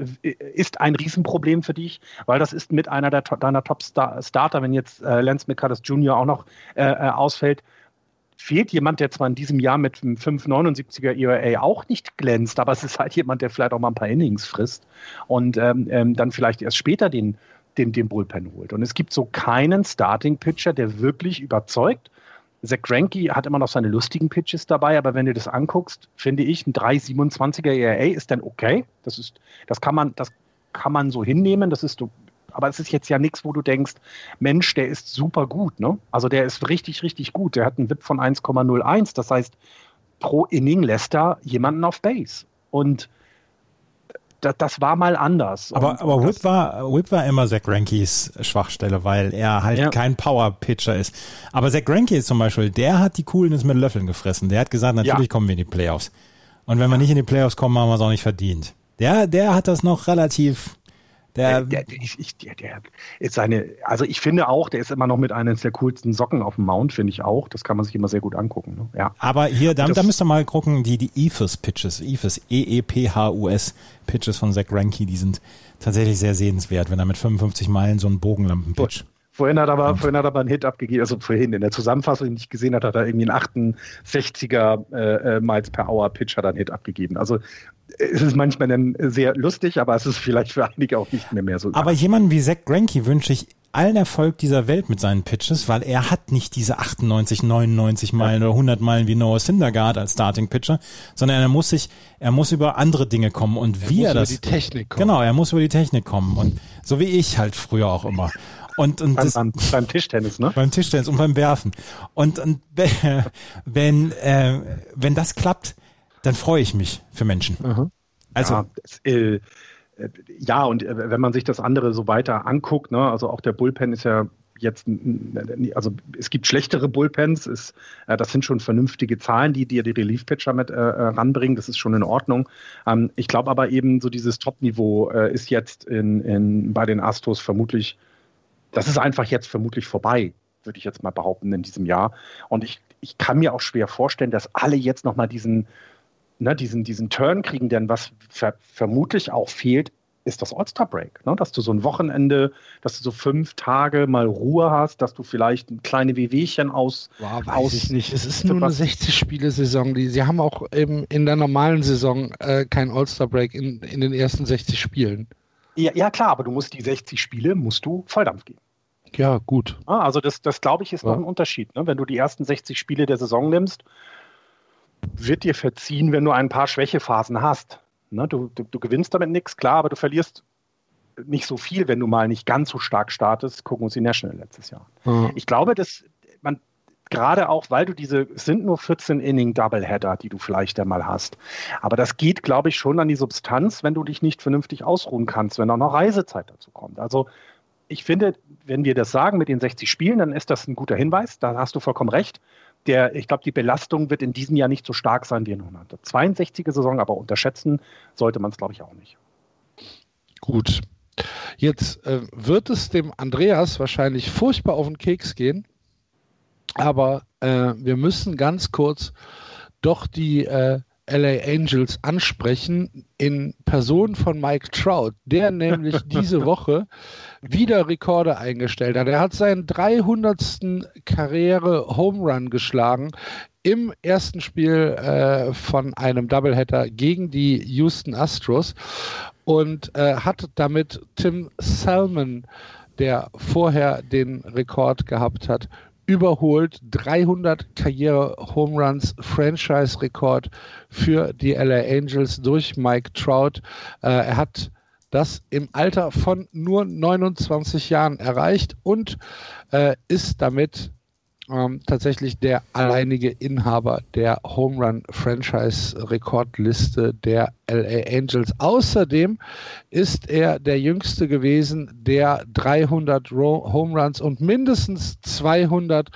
ist ein Riesenproblem für dich, weil das ist mit einer deiner Top-Starter, wenn jetzt äh, Lance McCullers Jr. auch noch äh, äh, ausfällt, fehlt jemand, der zwar in diesem Jahr mit einem 5,79er ERA auch nicht glänzt, aber es ist halt jemand, der vielleicht auch mal ein paar Innings frisst und ähm, ähm, dann vielleicht erst später den, den, den Bullpen holt. Und es gibt so keinen Starting-Pitcher, der wirklich überzeugt. Zach Greinke hat immer noch seine lustigen Pitches dabei, aber wenn du das anguckst, finde ich, ein 3,27er ERA ist dann okay. Das ist, das kann man, das kann man so hinnehmen. Das ist aber es ist jetzt ja nichts, wo du denkst, Mensch, der ist super gut. Ne? Also der ist richtig, richtig gut. Der hat einen WIP von 1,01. Das heißt, pro Inning lässt er jemanden auf Base. Und das, das war mal anders. Aber, aber Whip, war, Whip war immer Zach Rankys Schwachstelle, weil er halt ja. kein Power-Pitcher ist. Aber Zach Ranky zum Beispiel, der hat die Coolness mit Löffeln gefressen. Der hat gesagt, natürlich ja. kommen wir in die Playoffs. Und wenn wir nicht in die Playoffs kommen, haben wir es auch nicht verdient. Der, der hat das noch relativ der, der, der, ich, der, der ist seine, also ich finde auch, der ist immer noch mit eines der coolsten Socken auf dem Mount, finde ich auch. Das kann man sich immer sehr gut angucken. Ne? Ja. Aber hier, da, da müsst ihr mal gucken, die, die EFUS-Pitches, EFUS, E-E-P-H-U-S Pitches von Zach Ranky, die sind tatsächlich sehr sehenswert, wenn er mit 55 Meilen so einen Bogenlampen-Pitch. Vorhin hat, er aber, vorhin hat er aber einen Hit abgegeben, also vorhin in der Zusammenfassung, die ich gesehen hat, hat er irgendwie einen 68er äh, äh, Miles per Hour Pitch hat er einen Hit abgegeben. Also es ist manchmal dann sehr lustig, aber es ist vielleicht für einige auch nicht mehr, mehr so. Aber jemanden wie Zach Greinke wünsche ich allen Erfolg dieser Welt mit seinen Pitches, weil er hat nicht diese 98, 99 Meilen ja. oder 100 Meilen wie Noah Syndergaard als Starting Pitcher, sondern er muss sich, er muss über andere Dinge kommen und er wie er das. Über die Technik kommen. Genau, er muss über die Technik kommen und so wie ich halt früher auch immer. Und, und beim, das, beim, beim, Tischtennis, ne? Beim Tischtennis und beim Werfen. Und, und wenn, äh, wenn das klappt, dann freue ich mich für Menschen. Mhm. Also, ja, das, äh, äh ja, und äh, wenn man sich das andere so weiter anguckt, ne, also auch der Bullpen ist ja jetzt, also es gibt schlechtere Bullpens, ist, äh, das sind schon vernünftige Zahlen, die dir die Relief-Pitcher mit äh, ranbringen, das ist schon in Ordnung. Ähm, ich glaube aber eben, so dieses Top-Niveau äh, ist jetzt in, in, bei den Astros vermutlich das ist einfach jetzt vermutlich vorbei, würde ich jetzt mal behaupten, in diesem Jahr. Und ich, ich kann mir auch schwer vorstellen, dass alle jetzt nochmal diesen, ne, diesen, diesen Turn kriegen, denn was ver vermutlich auch fehlt, ist das All-Star-Break. Ne? Dass du so ein Wochenende, dass du so fünf Tage mal Ruhe hast, dass du vielleicht ein kleine Wehwehchen aus. Wow, weiß aus, ich nicht. Es ist nur eine 60-Spiele-Saison. Sie haben auch eben in der normalen Saison äh, kein All-Star-Break in, in den ersten 60 Spielen. Ja, ja, klar, aber du musst die 60 Spiele, musst du Volldampf geben. Ja, gut. Also das, das glaube ich, ist ja. noch ein Unterschied. Ne? Wenn du die ersten 60 Spiele der Saison nimmst, wird dir verziehen, wenn du ein paar Schwächephasen hast. Ne? Du, du, du gewinnst damit nichts, klar, aber du verlierst nicht so viel, wenn du mal nicht ganz so stark startest. Gucken uns die National letztes Jahr. Mhm. Ich glaube, dass man gerade auch, weil du diese, es sind nur 14 Inning Doubleheader, die du vielleicht einmal hast. Aber das geht, glaube ich, schon an die Substanz, wenn du dich nicht vernünftig ausruhen kannst, wenn auch noch Reisezeit dazu kommt. Also ich finde, wenn wir das sagen mit den 60 Spielen, dann ist das ein guter Hinweis. Da hast du vollkommen recht. Der, ich glaube, die Belastung wird in diesem Jahr nicht so stark sein wie in 162er Saison, aber unterschätzen sollte man es, glaube ich, auch nicht. Gut. Jetzt äh, wird es dem Andreas wahrscheinlich furchtbar auf den Keks gehen, aber äh, wir müssen ganz kurz doch die äh, LA Angels ansprechen in Person von Mike Trout, der nämlich diese Woche wieder Rekorde eingestellt hat. Er hat seinen 300. Karriere-Home Run geschlagen im ersten Spiel äh, von einem Doubleheader gegen die Houston Astros und äh, hat damit Tim Salmon, der vorher den Rekord gehabt hat, überholt. 300 Karriere-Home Runs, Franchise-Rekord für die LA Angels durch Mike Trout. Äh, er hat das im Alter von nur 29 Jahren erreicht und äh, ist damit ähm, tatsächlich der alleinige Inhaber der Home Run Franchise Rekordliste der LA Angels. Außerdem ist er der jüngste gewesen, der 300 Home Runs und mindestens 200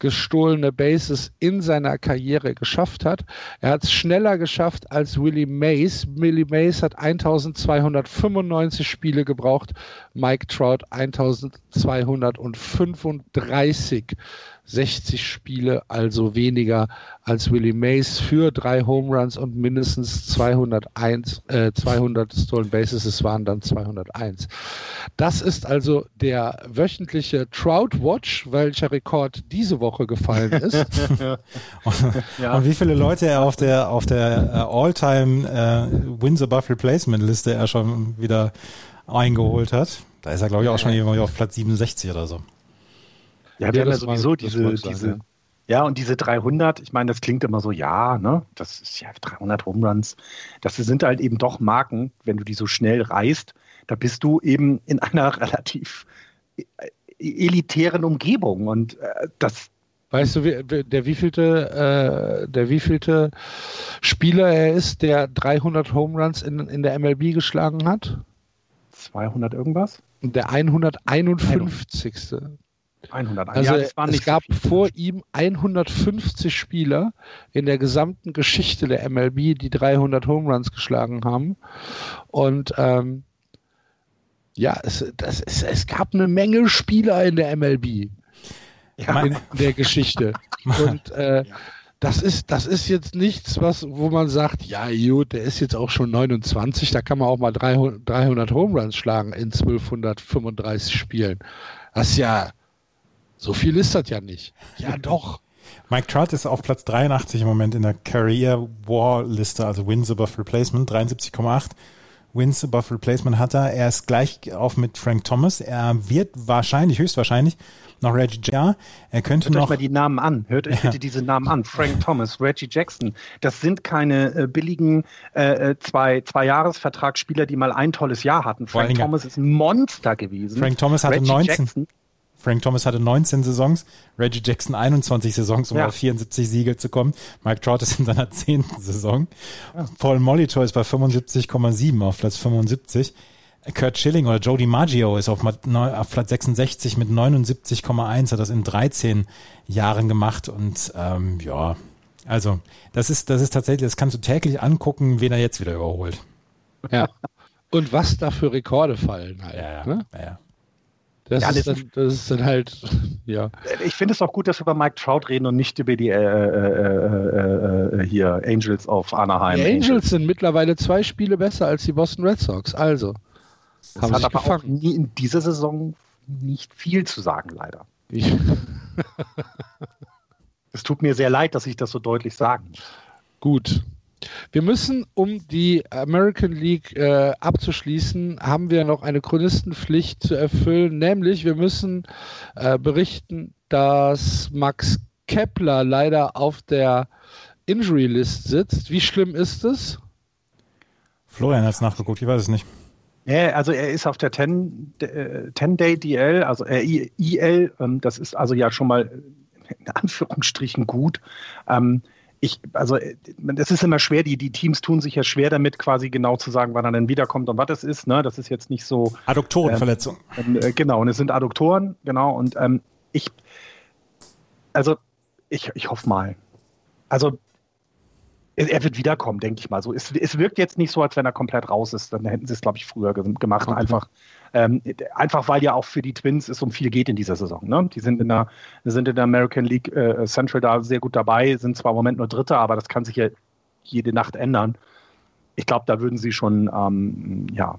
gestohlene Bases in seiner Karriere geschafft hat. Er hat es schneller geschafft als Willie Mays. Willie Mays hat 1295 Spiele gebraucht, Mike Trout 1235. 60 Spiele, also weniger als Willie Mays für drei Home Runs und mindestens 201, äh, 200 Stolen Bases. Es waren dann 201. Das ist also der wöchentliche Trout Watch, welcher Rekord diese Woche gefallen ist. ja. Und wie viele Leute er auf der auf der uh, All-Time uh, Wins Above Replacement Liste er schon wieder eingeholt hat. Da ist er glaube ich auch schon irgendwie auf Platz 67 oder so. Ja, hat ja, ja sowieso diese, diese ja. ja. und diese 300, ich meine, das klingt immer so, ja, ne, das ist ja 300 Home Runs. Das sind halt eben doch Marken, wenn du die so schnell reißt, da bist du eben in einer relativ äh, elitären Umgebung und äh, das, Weißt du, der wievielte, äh, der wievielte Spieler er ist, der 300 Home Runs in, in der MLB geschlagen hat? 200 irgendwas? Der 151. 100. Also ja, es gab so vor ihm 150 Spieler in der gesamten Geschichte der MLB, die 300 Home Runs geschlagen haben. Und ähm, ja, es, das, es, es gab eine Menge Spieler in der MLB ja. in der Geschichte. Und äh, ja. das ist, das ist jetzt nichts, was, wo man sagt, ja, gut, der ist jetzt auch schon 29, da kann man auch mal 300, 300 Home Runs schlagen in 1235 Spielen. Das ist ja, so viel ist das ja nicht. Ja, doch. Mike Trout ist auf Platz 83 im Moment in der Career War Liste, also Wins above Replacement, 73,8. Wins above Replacement hat er. Er ist gleich auf mit Frank Thomas. Er wird wahrscheinlich, höchstwahrscheinlich, noch Reggie Jackson. Er könnte Hört noch. euch mal die Namen an. Hört euch ja. bitte diese Namen an. Frank Thomas, Reggie Jackson. Das sind keine äh, billigen äh, äh zwei, zwei Jahresvertragsspieler, die mal ein tolles Jahr hatten. Frank Thomas ist ein Monster gewesen. Frank Thomas hatte Reggie 19. Jackson, Frank Thomas hatte 19 Saisons, Reggie Jackson 21 Saisons, um ja. auf 74 Siege zu kommen. Mike Trout ist in seiner 10. Saison. Ja. Paul Molitor ist bei 75,7 auf Platz 75. Kurt Schilling oder Joe DiMaggio ist auf, auf Platz 66 mit 79,1, hat das in 13 Jahren gemacht und ähm, ja, also das ist, das ist tatsächlich, das kannst du täglich angucken, wen er jetzt wieder überholt. Ja. Und was da für Rekorde fallen halt. Ja, ja. Ne? ja, ja. Das, ja, ist dann, das ist dann halt, ja. Ich finde es auch gut, dass wir über Mike Trout reden und nicht über die äh, äh, äh, äh hier Angels auf Anaheim. Die Angels, Angels sind mittlerweile zwei Spiele besser als die Boston Red Sox. Also. Das haben hat aber gefangen. auch nie in dieser Saison nicht viel zu sagen, leider. es tut mir sehr leid, dass ich das so deutlich sagen muss. Gut, wir müssen, um die American League äh, abzuschließen, haben wir noch eine Chronistenpflicht zu erfüllen, nämlich wir müssen äh, berichten, dass Max Kepler leider auf der Injury List sitzt. Wie schlimm ist es? Florian hat es nachgeguckt, ich weiß es nicht. Ja, also er ist auf der 10-Day DL, also äh, IL, ähm, das ist also ja schon mal in Anführungsstrichen gut. Ähm, ich, also es ist immer schwer, die, die Teams tun sich ja schwer damit, quasi genau zu sagen, wann er denn wiederkommt und was es ist. Ne? Das ist jetzt nicht so. Adduktorenverletzung. Ähm, äh, genau, und es sind Adduktoren, genau. Und ähm, ich, also ich, ich hoffe mal. Also er wird wiederkommen, denke ich mal. So, es, es wirkt jetzt nicht so, als wenn er komplett raus ist. Dann hätten sie es, glaube ich, früher gemacht. Okay. Einfach, ähm, einfach weil ja auch für die Twins es um viel geht in dieser Saison. Ne? Die sind in der, sind in der American League äh, Central da sehr gut dabei, sind zwar im Moment nur Dritter, aber das kann sich ja jede Nacht ändern. Ich glaube, da würden sie schon, ähm, ja,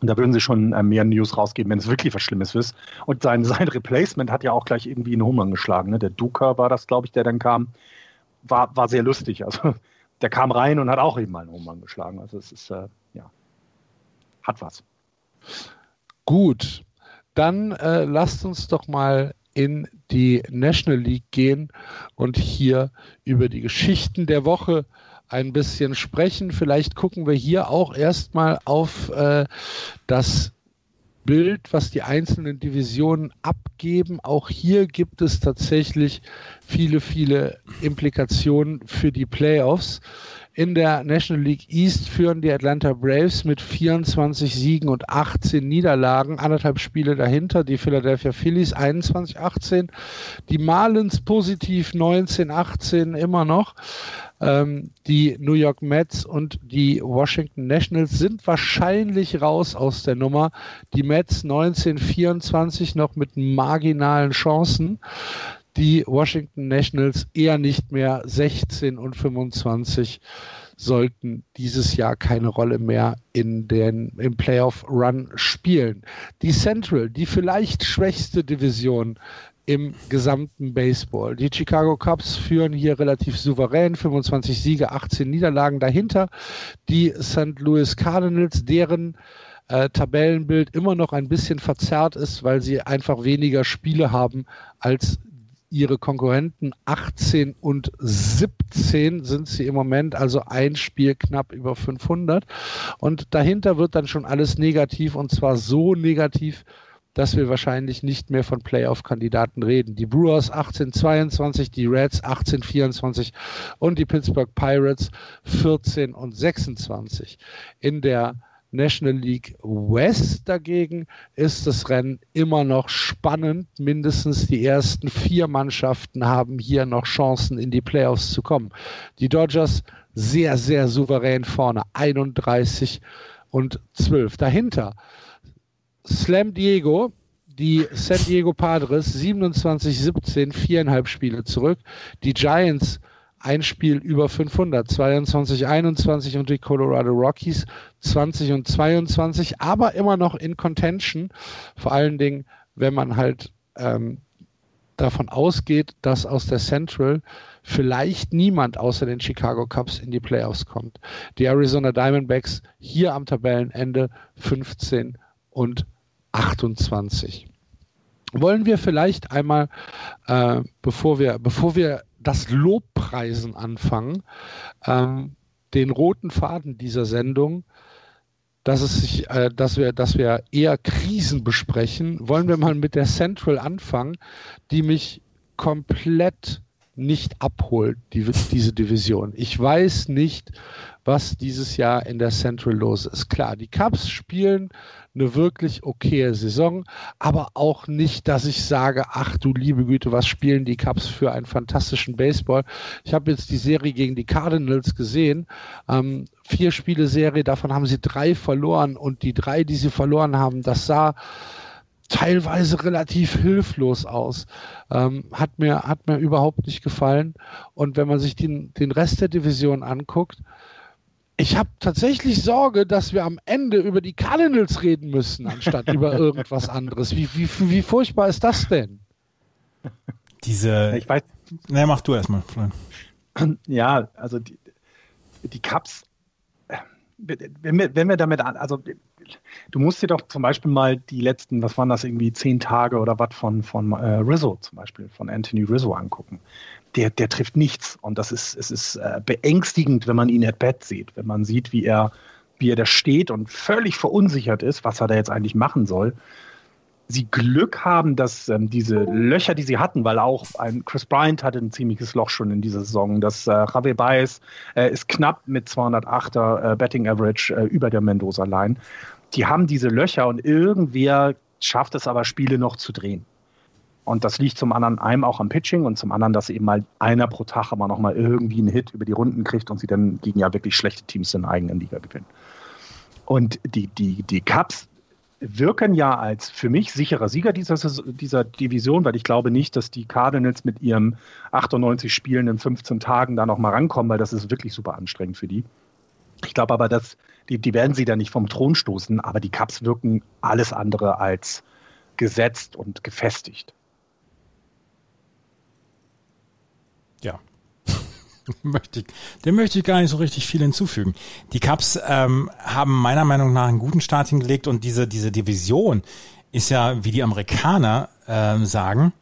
da würden sie schon äh, mehr News rausgeben, wenn es wirklich was Schlimmes ist. Und sein, sein Replacement hat ja auch gleich irgendwie einen Home geschlagen. Ne? Der Duca war das, glaube ich, der dann kam war, war sehr lustig. Also der kam rein und hat auch eben mal einen Home geschlagen. Also es ist, äh, ja, hat was. Gut, dann äh, lasst uns doch mal in die National League gehen und hier über die Geschichten der Woche ein bisschen sprechen. Vielleicht gucken wir hier auch erstmal auf äh, das Bild, was die einzelnen Divisionen abgeben. Auch hier gibt es tatsächlich viele, viele Implikationen für die Playoffs. In der National League East führen die Atlanta Braves mit 24 Siegen und 18 Niederlagen, anderthalb Spiele dahinter, die Philadelphia Phillies 21-18, die Marlins positiv 19-18 immer noch. Ähm, die New York Mets und die Washington Nationals sind wahrscheinlich raus aus der Nummer. Die Mets 19-24 noch mit marginalen Chancen die Washington Nationals eher nicht mehr 16 und 25 sollten dieses Jahr keine Rolle mehr in den, im Playoff Run spielen. Die Central, die vielleicht schwächste Division im gesamten Baseball. Die Chicago Cubs führen hier relativ souverän, 25 Siege, 18 Niederlagen dahinter. Die St. Louis Cardinals, deren äh, Tabellenbild immer noch ein bisschen verzerrt ist, weil sie einfach weniger Spiele haben als ihre Konkurrenten 18 und 17 sind sie im Moment, also ein Spiel knapp über 500. Und dahinter wird dann schon alles negativ und zwar so negativ, dass wir wahrscheinlich nicht mehr von Playoff-Kandidaten reden. Die Brewers 1822, die Reds 1824 und die Pittsburgh Pirates 14 und 26. In der National League West dagegen ist das Rennen immer noch spannend. Mindestens die ersten vier Mannschaften haben hier noch Chancen, in die Playoffs zu kommen. Die Dodgers sehr, sehr souverän vorne, 31 und 12. Dahinter Slam Diego, die San Diego Padres 27-17, viereinhalb Spiele zurück. Die Giants ein Spiel über 500, 22, 21 und die Colorado Rockies 20 und 22, aber immer noch in Contention, vor allen Dingen, wenn man halt ähm, davon ausgeht, dass aus der Central vielleicht niemand außer den Chicago Cubs in die Playoffs kommt. Die Arizona Diamondbacks hier am Tabellenende 15 und 28. Wollen wir vielleicht einmal, äh, bevor wir, bevor wir das Lobpreisen anfangen, ähm, den roten Faden dieser Sendung, dass es sich, äh, dass wir, dass wir eher Krisen besprechen, wollen wir mal mit der Central anfangen, die mich komplett nicht abholt, die, diese Division. Ich weiß nicht, was dieses Jahr in der Central los ist. Klar, die Cubs spielen eine wirklich okaye Saison, aber auch nicht, dass ich sage, ach du liebe Güte, was spielen die Cubs für einen fantastischen Baseball. Ich habe jetzt die Serie gegen die Cardinals gesehen. Ähm, vier Spiele Serie, davon haben sie drei verloren und die drei, die sie verloren haben, das sah teilweise relativ hilflos aus. Ähm, hat mir hat mir überhaupt nicht gefallen. Und wenn man sich den, den Rest der Division anguckt, ich habe tatsächlich Sorge, dass wir am Ende über die Cardinals reden müssen, anstatt über irgendwas anderes. Wie, wie, wie furchtbar ist das denn? Diese. Ich weiß. Na, mach du erstmal. Ja, also die, die Cups, wenn wir, wenn wir damit an, also du musst dir doch zum Beispiel mal die letzten, was waren das, irgendwie zehn Tage oder was von, von äh, Rizzo zum Beispiel, von Anthony Rizzo angucken der, der trifft nichts. Und das ist, es ist äh, beängstigend, wenn man ihn at bat sieht, wenn man sieht, wie er, wie er da steht und völlig verunsichert ist, was er da jetzt eigentlich machen soll. Sie Glück haben, dass ähm, diese Löcher, die sie hatten, weil auch ein Chris Bryant hatte ein ziemliches Loch schon in dieser Saison. Das äh, Javier Baez äh, ist knapp mit 208er äh, Betting Average äh, über der Mendoza-Line. Die haben diese Löcher und irgendwer schafft es aber, Spiele noch zu drehen. Und das liegt zum anderen einem auch am Pitching und zum anderen, dass eben mal einer pro Tag aber nochmal irgendwie einen Hit über die Runden kriegt und sie dann gegen ja wirklich schlechte Teams in der eigenen Liga gewinnen. Und die, die, die Cups wirken ja als für mich sicherer Sieger dieser, dieser Division, weil ich glaube nicht, dass die Cardinals mit ihrem 98 Spielen in 15 Tagen da nochmal rankommen, weil das ist wirklich super anstrengend für die. Ich glaube aber, dass die, die werden sie da nicht vom Thron stoßen, aber die Cups wirken alles andere als gesetzt und gefestigt. Ja. möchte ich, dem möchte ich gar nicht so richtig viel hinzufügen. Die Cubs ähm, haben meiner Meinung nach einen guten Start hingelegt und diese, diese Division ist ja, wie die Amerikaner ähm, sagen,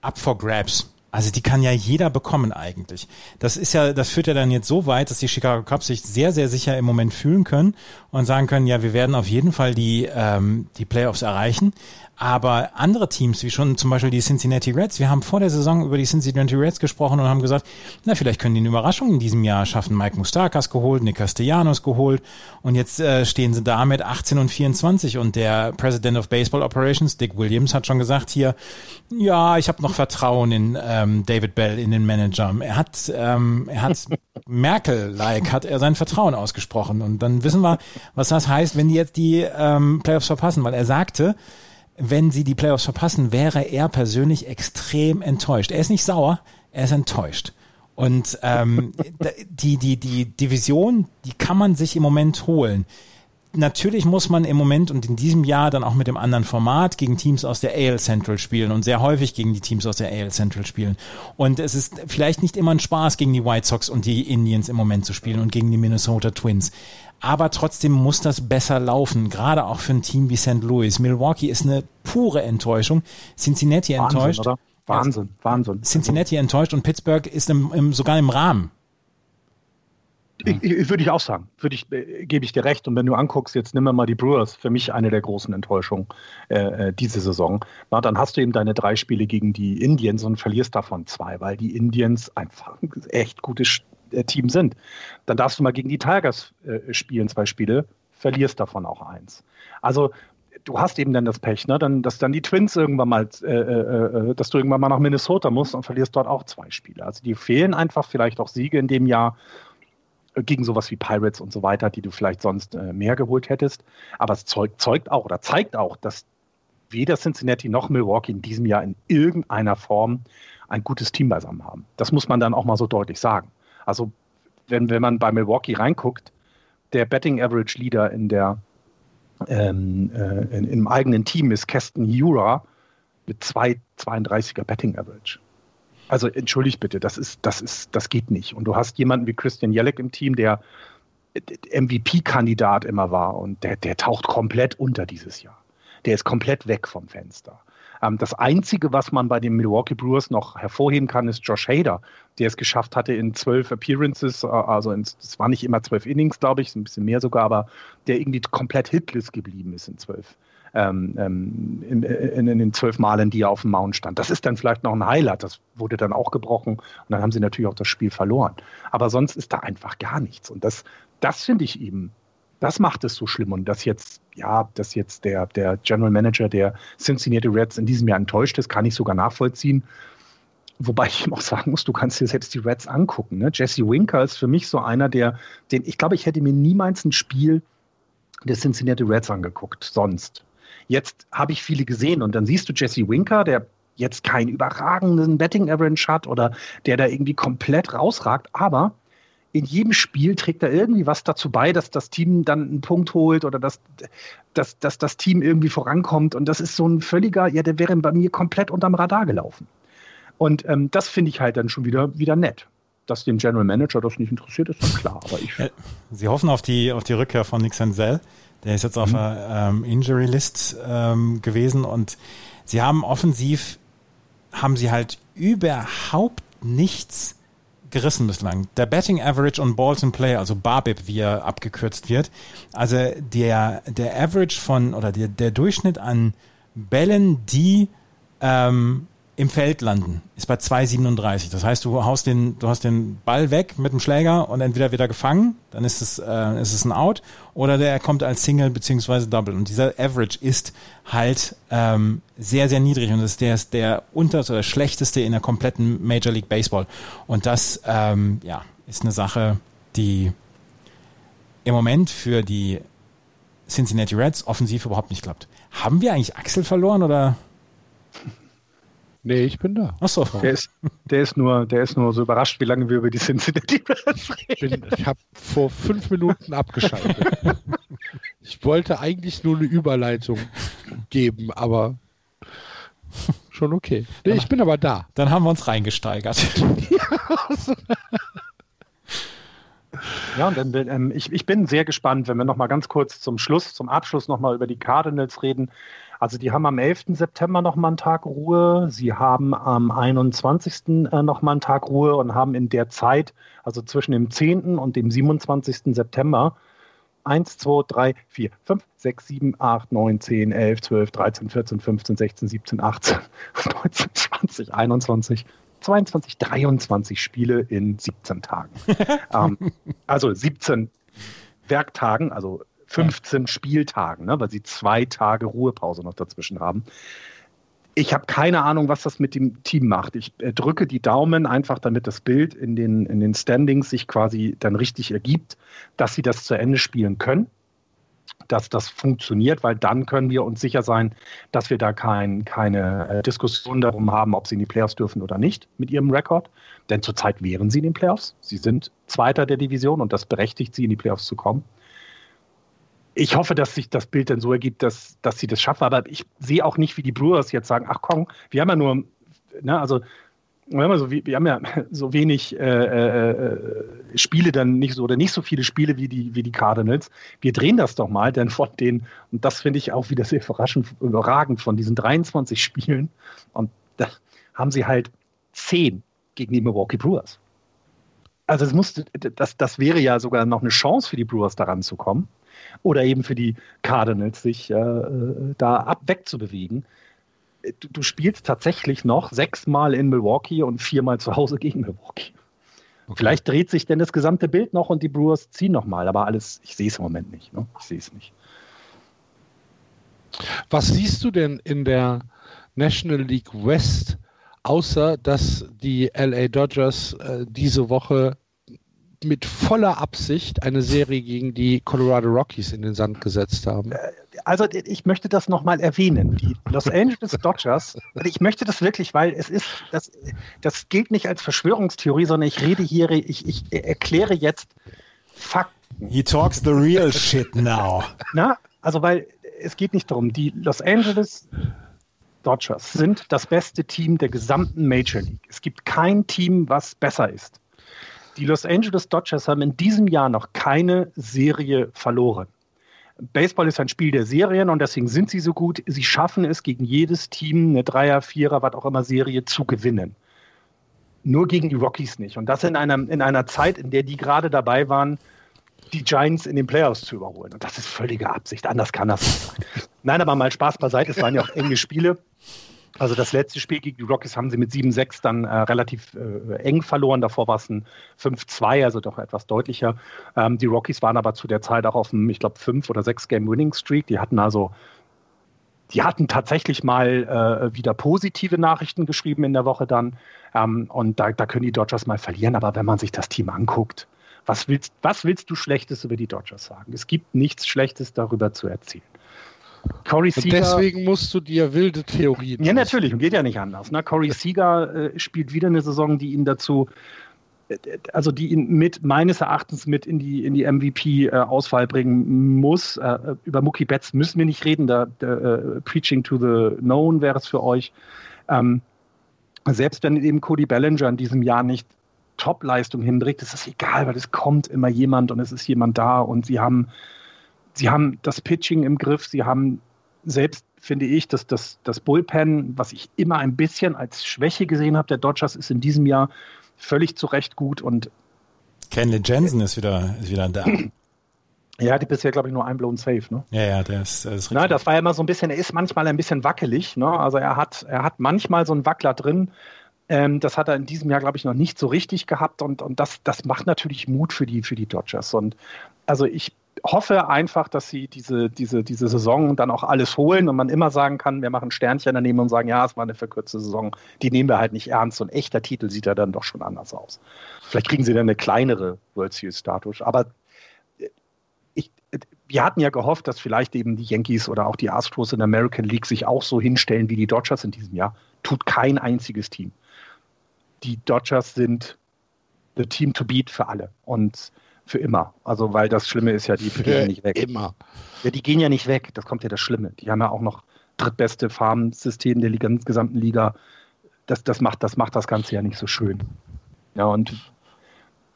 up for grabs. Also die kann ja jeder bekommen eigentlich. Das ist ja, das führt ja dann jetzt so weit, dass die Chicago Cubs sich sehr, sehr sicher im Moment fühlen können und sagen können, ja, wir werden auf jeden Fall die, ähm, die Playoffs erreichen. Aber andere Teams, wie schon zum Beispiel die Cincinnati Reds, wir haben vor der Saison über die Cincinnati Reds gesprochen und haben gesagt, na, vielleicht können die eine Überraschung in diesem Jahr schaffen. Mike Mustakas geholt, Nick Castellanos geholt und jetzt äh, stehen sie da mit 18 und 24 und der President of Baseball Operations, Dick Williams, hat schon gesagt hier, ja, ich habe noch Vertrauen in ähm, David Bell, in den Manager. Er hat, ähm, er hat Merkel-like, hat er sein Vertrauen ausgesprochen und dann wissen wir, was das heißt, wenn die jetzt die ähm, Playoffs verpassen, weil er sagte, wenn sie die Playoffs verpassen, wäre er persönlich extrem enttäuscht. Er ist nicht sauer, er ist enttäuscht. Und ähm, die, die, die Division, die kann man sich im Moment holen. Natürlich muss man im Moment und in diesem Jahr dann auch mit dem anderen Format gegen Teams aus der AL Central spielen und sehr häufig gegen die Teams aus der AL Central spielen. Und es ist vielleicht nicht immer ein Spaß, gegen die White Sox und die Indians im Moment zu spielen und gegen die Minnesota Twins aber trotzdem muss das besser laufen, gerade auch für ein Team wie St. Louis. Milwaukee ist eine pure Enttäuschung, Cincinnati Wahnsinn, enttäuscht. Oder? Wahnsinn, Wahnsinn. Cincinnati enttäuscht und Pittsburgh ist im, im, sogar im Rahmen. Ich, würde ich auch sagen, würde ich, äh, gebe ich dir recht. Und wenn du anguckst, jetzt nimm mal die Brewers, für mich eine der großen Enttäuschungen äh, äh, diese Saison. Na, dann hast du eben deine drei Spiele gegen die Indians und verlierst davon zwei, weil die Indians einfach ein echt gutes äh, Team sind. Dann darfst du mal gegen die Tigers äh, spielen, zwei Spiele, verlierst davon auch eins. Also du hast eben dann das Pech, ne? dann, dass dann die Twins irgendwann mal, äh, äh, dass du irgendwann mal nach Minnesota musst und verlierst dort auch zwei Spiele. Also die fehlen einfach vielleicht auch Siege in dem Jahr gegen sowas wie Pirates und so weiter, die du vielleicht sonst äh, mehr geholt hättest. Aber es zeugt, zeugt auch oder zeigt auch, dass weder Cincinnati noch Milwaukee in diesem Jahr in irgendeiner Form ein gutes Team beisammen haben. Das muss man dann auch mal so deutlich sagen. Also wenn, wenn man bei Milwaukee reinguckt, der Betting Average Leader in der, ähm, äh, in, im eigenen Team ist Keston Jura mit 2,32er Betting Average. Also entschuldigt bitte, das ist, das ist, das geht nicht. Und du hast jemanden wie Christian Jelek im Team, der MVP-Kandidat immer war und der, der taucht komplett unter dieses Jahr. Der ist komplett weg vom Fenster. Ähm, das Einzige, was man bei den Milwaukee Brewers noch hervorheben kann, ist Josh Hader, der es geschafft hatte in zwölf Appearances, äh, also es war nicht immer zwölf Innings, glaube ich, ein bisschen mehr sogar, aber der irgendwie komplett hitless geblieben ist in zwölf. Ähm, ähm, in, in, in, den zwölf Malen, die er auf dem Mount stand. Das ist dann vielleicht noch ein Highlight. Das wurde dann auch gebrochen und dann haben sie natürlich auch das Spiel verloren. Aber sonst ist da einfach gar nichts. Und das, das finde ich eben das macht es so schlimm. Und dass jetzt, ja, dass jetzt der, der General Manager der Cincinnati Reds in diesem Jahr enttäuscht ist, kann ich sogar nachvollziehen. Wobei ich ihm auch sagen muss, du kannst dir selbst die Reds angucken. Ne? Jesse Winker ist für mich so einer, der, den ich glaube, ich hätte mir niemals ein Spiel der Cincinnati Reds angeguckt, sonst. Jetzt habe ich viele gesehen und dann siehst du Jesse Winker, der jetzt keinen überragenden Betting Average hat oder der da irgendwie komplett rausragt, aber in jedem Spiel trägt er irgendwie was dazu bei, dass das Team dann einen Punkt holt oder dass, dass, dass das Team irgendwie vorankommt. Und das ist so ein völliger, ja, der wäre bei mir komplett unterm Radar gelaufen. Und ähm, das finde ich halt dann schon wieder, wieder nett. Dass dem General Manager das nicht interessiert, ist dann klar. Aber ich Sie hoffen auf die, auf die Rückkehr von Nick Senzel. Der ist jetzt mhm. auf der ähm, Injury List ähm, gewesen und sie haben offensiv, haben sie halt überhaupt nichts gerissen bislang. Der Betting Average on Balls in Play, also BABIP, wie er abgekürzt wird, also der, der Average von, oder der, der Durchschnitt an Bällen, die ähm, im Feld landen, ist bei 2,37. Das heißt, du haust den, du hast den Ball weg mit dem Schläger und entweder wird er gefangen, dann ist es, äh, ist es ein Out, oder der kommt als Single beziehungsweise Double. Und dieser Average ist halt ähm, sehr, sehr niedrig und das ist der, der unterste oder schlechteste in der kompletten Major League Baseball. Und das, ähm, ja, ist eine Sache, die im Moment für die Cincinnati Reds offensiv überhaupt nicht klappt. Haben wir eigentlich Axel verloren oder? Nee, ich bin da. Achso. Der ist, der, ist nur, der ist nur so überrascht, wie lange wir über die Cincinnati Reds reden. Ich, ich habe vor fünf Minuten abgeschaltet. ich wollte eigentlich nur eine Überleitung geben, aber schon okay. Nee, ich bin aber da. Dann haben wir uns reingesteigert. ja, und dann, ähm, ich, ich bin sehr gespannt, wenn wir noch mal ganz kurz zum Schluss, zum Abschluss noch mal über die Cardinals reden. Also die haben am 11. September noch mal einen Tag Ruhe, sie haben am 21. Äh, noch mal einen Tag Ruhe und haben in der Zeit, also zwischen dem 10. und dem 27. September, 1, 2, 3, 4, 5, 6, 7, 8, 9, 10, 11, 12, 13, 14, 15, 16, 17, 18, 19, 20, 21, 22, 23 Spiele in 17 Tagen. ähm, also 17 Werktagen, also 15 Spieltagen, ne, weil sie zwei Tage Ruhepause noch dazwischen haben. Ich habe keine Ahnung, was das mit dem Team macht. Ich äh, drücke die Daumen einfach, damit das Bild in den, in den Standings sich quasi dann richtig ergibt, dass sie das zu Ende spielen können, dass das funktioniert, weil dann können wir uns sicher sein, dass wir da kein, keine äh, Diskussion darum haben, ob sie in die Playoffs dürfen oder nicht mit ihrem Rekord. Denn zurzeit wären sie in den Playoffs. Sie sind Zweiter der Division und das berechtigt sie, in die Playoffs zu kommen ich hoffe, dass sich das Bild dann so ergibt, dass, dass sie das schaffen. Aber ich sehe auch nicht, wie die Brewers jetzt sagen, ach komm, wir haben ja nur, ne, also wir haben ja so, wir haben ja so wenig äh, äh, äh, Spiele dann nicht so oder nicht so viele Spiele wie die, wie die Cardinals. Wir drehen das doch mal, denn von den, und das finde ich auch wieder sehr überraschend, überragend, von diesen 23 Spielen, und da haben sie halt 10 gegen die Milwaukee Brewers. Also es musste, das, das wäre ja sogar noch eine Chance für die Brewers daran zu kommen oder eben für die Cardinals, sich äh, da ab wegzubewegen. Du, du, spielst tatsächlich noch sechsmal in Milwaukee und viermal zu Hause gegen Milwaukee. Okay. Vielleicht dreht sich denn das gesamte Bild noch und die Brewers ziehen nochmal, aber alles, ich sehe es im Moment nicht. Ne? Ich sehe es nicht. Was siehst du denn in der National League West, außer dass die LA Dodgers äh, diese Woche mit voller Absicht eine Serie gegen die Colorado Rockies in den Sand gesetzt haben. Äh, also ich möchte das nochmal erwähnen. Die Los Angeles Dodgers, ich möchte das wirklich, weil es ist, das, das gilt nicht als Verschwörungstheorie, sondern ich rede hier, ich, ich erkläre jetzt Fakten. He talks the real shit now. Na, also weil es geht nicht darum, die Los Angeles Dodgers sind das beste Team der gesamten Major League. Es gibt kein Team, was besser ist. Die Los Angeles Dodgers haben in diesem Jahr noch keine Serie verloren. Baseball ist ein Spiel der Serien und deswegen sind sie so gut. Sie schaffen es, gegen jedes Team eine Dreier, Vierer, was auch immer Serie zu gewinnen. Nur gegen die Rockies nicht. Und das in einer, in einer Zeit, in der die gerade dabei waren, die Giants in den Playoffs zu überholen. Und das ist völlige Absicht. Anders kann das nicht sein. Nein, aber mal Spaß beiseite. Es waren ja auch enge Spiele. Also das letzte Spiel gegen die Rockies haben sie mit 7-6 dann äh, relativ äh, eng verloren. Davor war es ein 5-2, also doch etwas deutlicher. Ähm, die Rockies waren aber zu der Zeit auch auf einem, ich glaube, 5 oder 6 Game Winning Streak. Die hatten also, die hatten tatsächlich mal äh, wieder positive Nachrichten geschrieben in der Woche dann. Ähm, und da, da können die Dodgers mal verlieren. Aber wenn man sich das Team anguckt, was willst, was willst du Schlechtes über die Dodgers sagen? Es gibt nichts Schlechtes darüber zu erzählen. Corey Seager, deswegen musst du dir wilde Theorien. Ja, natürlich, geht ja nicht anders. Ne? Corey Seager äh, spielt wieder eine Saison, die ihn dazu, äh, also die ihn mit meines Erachtens mit in die, in die MVP-Auswahl äh, bringen muss. Äh, über Mookie Betts müssen wir nicht reden, da, da äh, Preaching to the Known wäre es für euch. Ähm, selbst wenn eben Cody Bellinger in diesem Jahr nicht Top-Leistung hinbringt, ist das egal, weil es kommt immer jemand und es ist jemand da und sie haben sie haben das Pitching im Griff, sie haben selbst, finde ich, dass das, das Bullpen, was ich immer ein bisschen als Schwäche gesehen habe, der Dodgers ist in diesem Jahr völlig zu Recht gut und Kenley Jensen ist wieder, ist wieder da. Ja, die bisher, glaube ich, nur ein blown safe, ne? Ja, ja, der ist, der ist Na, das war ja immer so ein bisschen, er ist manchmal ein bisschen wackelig, ne? Also er hat, er hat manchmal so einen Wackler drin. Ähm, das hat er in diesem Jahr, glaube ich, noch nicht so richtig gehabt und, und das, das macht natürlich Mut für die, für die Dodgers. Und also ich hoffe einfach, dass sie diese, diese, diese Saison dann auch alles holen und man immer sagen kann, wir machen Sternchen daneben und sagen, ja, es war eine verkürzte Saison. Die nehmen wir halt nicht ernst. Ein echter Titel sieht ja dann doch schon anders aus. Vielleicht kriegen sie dann eine kleinere World Series Status. Aber äh, ich, wir hatten ja gehofft, dass vielleicht eben die Yankees oder auch die Astros in der American League sich auch so hinstellen wie die Dodgers in diesem Jahr. Tut kein einziges Team. Die Dodgers sind the team to beat für alle. Und für immer. Also, weil das Schlimme ist ja, die für gehen ja nicht weg. Immer. Ja, die gehen ja nicht weg. Das kommt ja das Schlimme. Die haben ja auch noch drittbeste Farmsystem der Liga, gesamten Liga. Das, das, macht, das macht das Ganze ja nicht so schön. Ja, und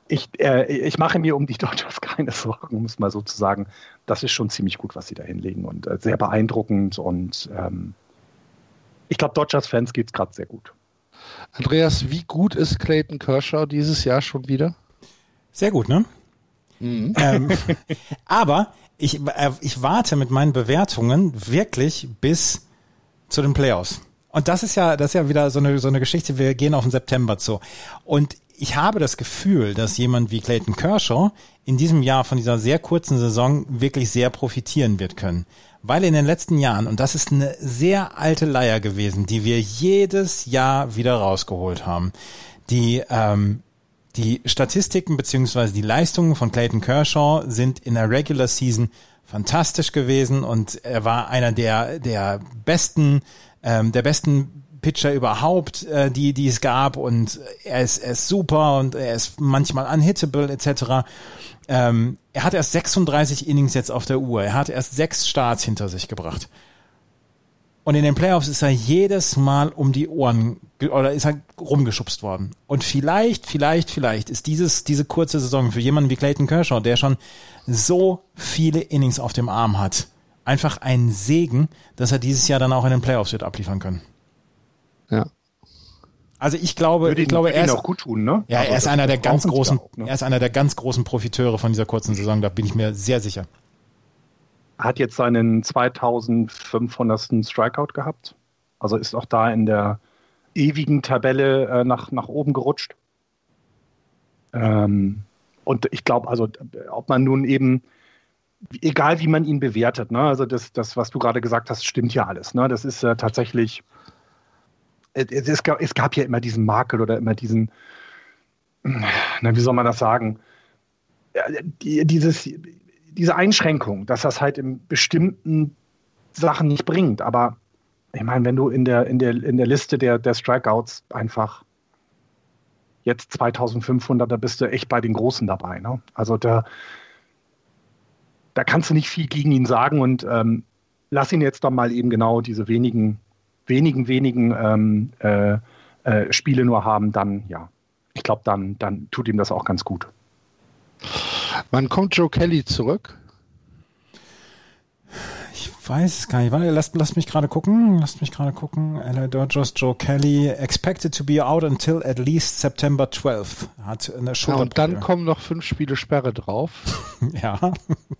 ich, äh, ich mache mir um die Dodgers keine Sorgen, um es mal so zu sagen. Das ist schon ziemlich gut, was sie da hinlegen und äh, sehr beeindruckend. Und ähm, ich glaube, Dodgers-Fans geht es gerade sehr gut. Andreas, wie gut ist Clayton Kershaw dieses Jahr schon wieder? Sehr gut, ne? Mhm. Ähm, aber ich, äh, ich warte mit meinen Bewertungen wirklich bis zu den Playoffs. Und das ist ja, das ist ja wieder so eine, so eine Geschichte. Wir gehen auf den September zu. Und ich habe das Gefühl, dass jemand wie Clayton Kershaw in diesem Jahr von dieser sehr kurzen Saison wirklich sehr profitieren wird können. Weil in den letzten Jahren, und das ist eine sehr alte Leier gewesen, die wir jedes Jahr wieder rausgeholt haben, die, ähm, die Statistiken beziehungsweise die Leistungen von Clayton Kershaw sind in der Regular Season fantastisch gewesen und er war einer der, der besten, ähm, der besten Pitcher überhaupt, äh, die, die es gab und er ist, er ist super und er ist manchmal unhittable etc. Ähm, er hat erst 36 Innings jetzt auf der Uhr. Er hat erst sechs Starts hinter sich gebracht. Und in den Playoffs ist er jedes Mal um die Ohren oder ist er rumgeschubst worden. Und vielleicht, vielleicht, vielleicht ist dieses, diese kurze Saison für jemanden wie Clayton Kershaw, der schon so viele Innings auf dem Arm hat, einfach ein Segen, dass er dieses Jahr dann auch in den Playoffs wird abliefern können. Ja. Also ich glaube, würde ich glaube, er ist auch gut tun, ne? Ja, Aber er ist einer der ganz großen, auch, ne? er ist einer der ganz großen Profiteure von dieser kurzen Saison. Da bin ich mir sehr sicher. Hat jetzt seinen 2500. Strikeout gehabt. Also ist auch da in der ewigen Tabelle äh, nach, nach oben gerutscht. Ähm, und ich glaube, also ob man nun eben, egal wie man ihn bewertet, ne, also das, das was du gerade gesagt hast, stimmt ja alles. Ne? Das ist äh, tatsächlich es, es, gab, es gab ja immer diesen Makel oder immer diesen, na, wie soll man das sagen? Ja, die, dieses, diese Einschränkung, dass das halt in bestimmten Sachen nicht bringt. Aber ich meine, wenn du in der, in der, in der Liste der, der Strikeouts einfach jetzt 2500, da bist du echt bei den Großen dabei. Ne? Also da, da kannst du nicht viel gegen ihn sagen und ähm, lass ihn jetzt doch mal eben genau diese wenigen wenigen, wenigen ähm, äh, äh, Spiele nur haben, dann ja, ich glaube, dann, dann tut ihm das auch ganz gut. Wann kommt Joe Kelly zurück? Ich weiß es gar nicht. Warte, lasst, lasst mich gerade gucken. Lasst mich gerade gucken. LA Dodgers, Joe Kelly, expected to be out until at least September 12th. Hat eine ja, und dann kommen noch fünf Spiele Sperre drauf. ja.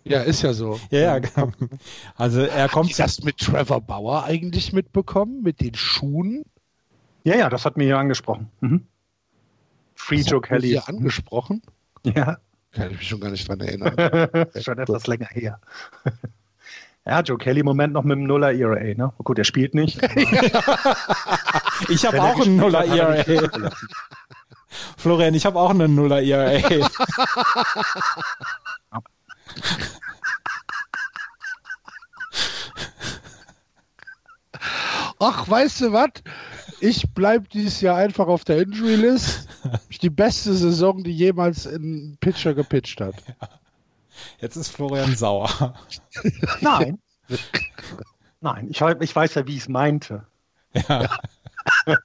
Ja, ist ja so. Ja, ja. Genau. Also er kommt. Hast du das mit Trevor Bauer eigentlich mitbekommen? Mit den Schuhen? Ja, ja, das hat mir hier angesprochen. Mhm. Free das Joe Kelly. Hier angesprochen? Ja. Kann ich mich schon gar nicht dran erinnern. schon etwas länger her. Ja, Joe Kelly im Moment noch mit dem Nuller ERA, ne? Oh, gut, er spielt nicht. ich habe auch einen Nuller ERA. Florian, ich habe auch einen Nuller ERA. Ach, weißt du was? Ich bleibe dieses Jahr einfach auf der Injury List. Die beste Saison, die jemals ein Pitcher gepitcht hat. Ja. Jetzt ist Florian sauer. Nein. Nein, ich, ich weiß ja, wie ich es meinte. Ja.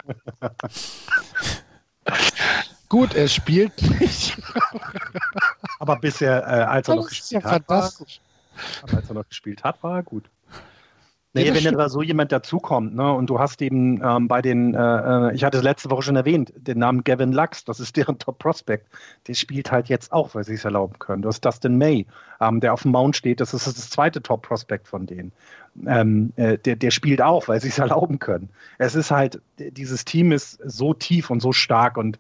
Gut, er spielt nicht. Aber bisher, äh, als er noch gespielt ja hat, war, als er noch gespielt hat, war er gut. Nee, wenn da so jemand dazukommt, ne, und du hast eben ähm, bei den, äh, äh, ich hatte es letzte Woche schon erwähnt, den Namen Gavin Lux, das ist deren Top Prospect, der spielt halt jetzt auch, weil sie es erlauben können. Du hast Dustin May, ähm, der auf dem Mount steht, das ist das zweite Top Prospect von denen. Ähm, äh, der, der spielt auch, weil sie es erlauben können. Es ist halt, dieses Team ist so tief und so stark und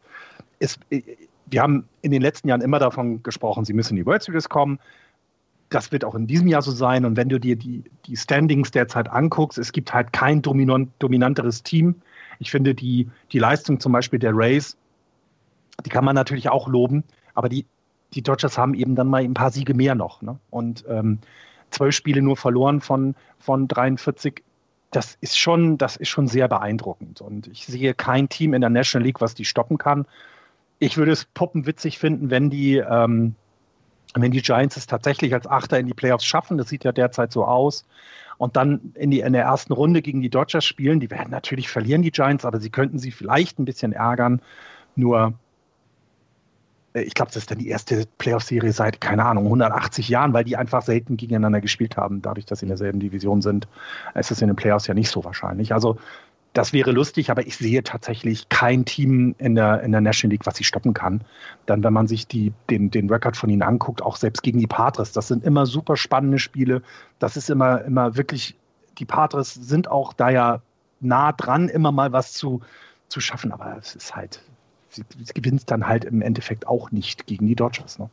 es, äh, wir haben in den letzten Jahren immer davon gesprochen, sie müssen in die World Series kommen das wird auch in diesem Jahr so sein. Und wenn du dir die, die Standings derzeit anguckst, es gibt halt kein dominant, dominanteres Team. Ich finde die, die Leistung zum Beispiel der Rays, die kann man natürlich auch loben, aber die, die Dodgers haben eben dann mal ein paar Siege mehr noch. Ne? Und ähm, zwölf Spiele nur verloren von, von 43. Das ist schon, das ist schon sehr beeindruckend. Und ich sehe kein Team in der National League, was die stoppen kann. Ich würde es puppenwitzig finden, wenn die ähm, wenn die Giants es tatsächlich als Achter in die Playoffs schaffen, das sieht ja derzeit so aus, und dann in, die, in der ersten Runde gegen die Dodgers spielen, die werden natürlich verlieren, die Giants, aber sie könnten sie vielleicht ein bisschen ärgern. Nur, äh, ich glaube, das ist dann die erste Playoff-Serie seit, keine Ahnung, 180 Jahren, weil die einfach selten gegeneinander gespielt haben, dadurch, dass sie in derselben Division sind. Es ist in den Playoffs ja nicht so wahrscheinlich. Also das wäre lustig, aber ich sehe tatsächlich kein Team in der, in der National League, was sie stoppen kann. Dann, wenn man sich die, den, den Rekord von ihnen anguckt, auch selbst gegen die Patres, das sind immer super spannende Spiele. Das ist immer, immer wirklich, die Patres sind auch da ja nah dran, immer mal was zu, zu schaffen, aber es ist halt, sie, sie gewinnt dann halt im Endeffekt auch nicht gegen die Dodgers. Ne?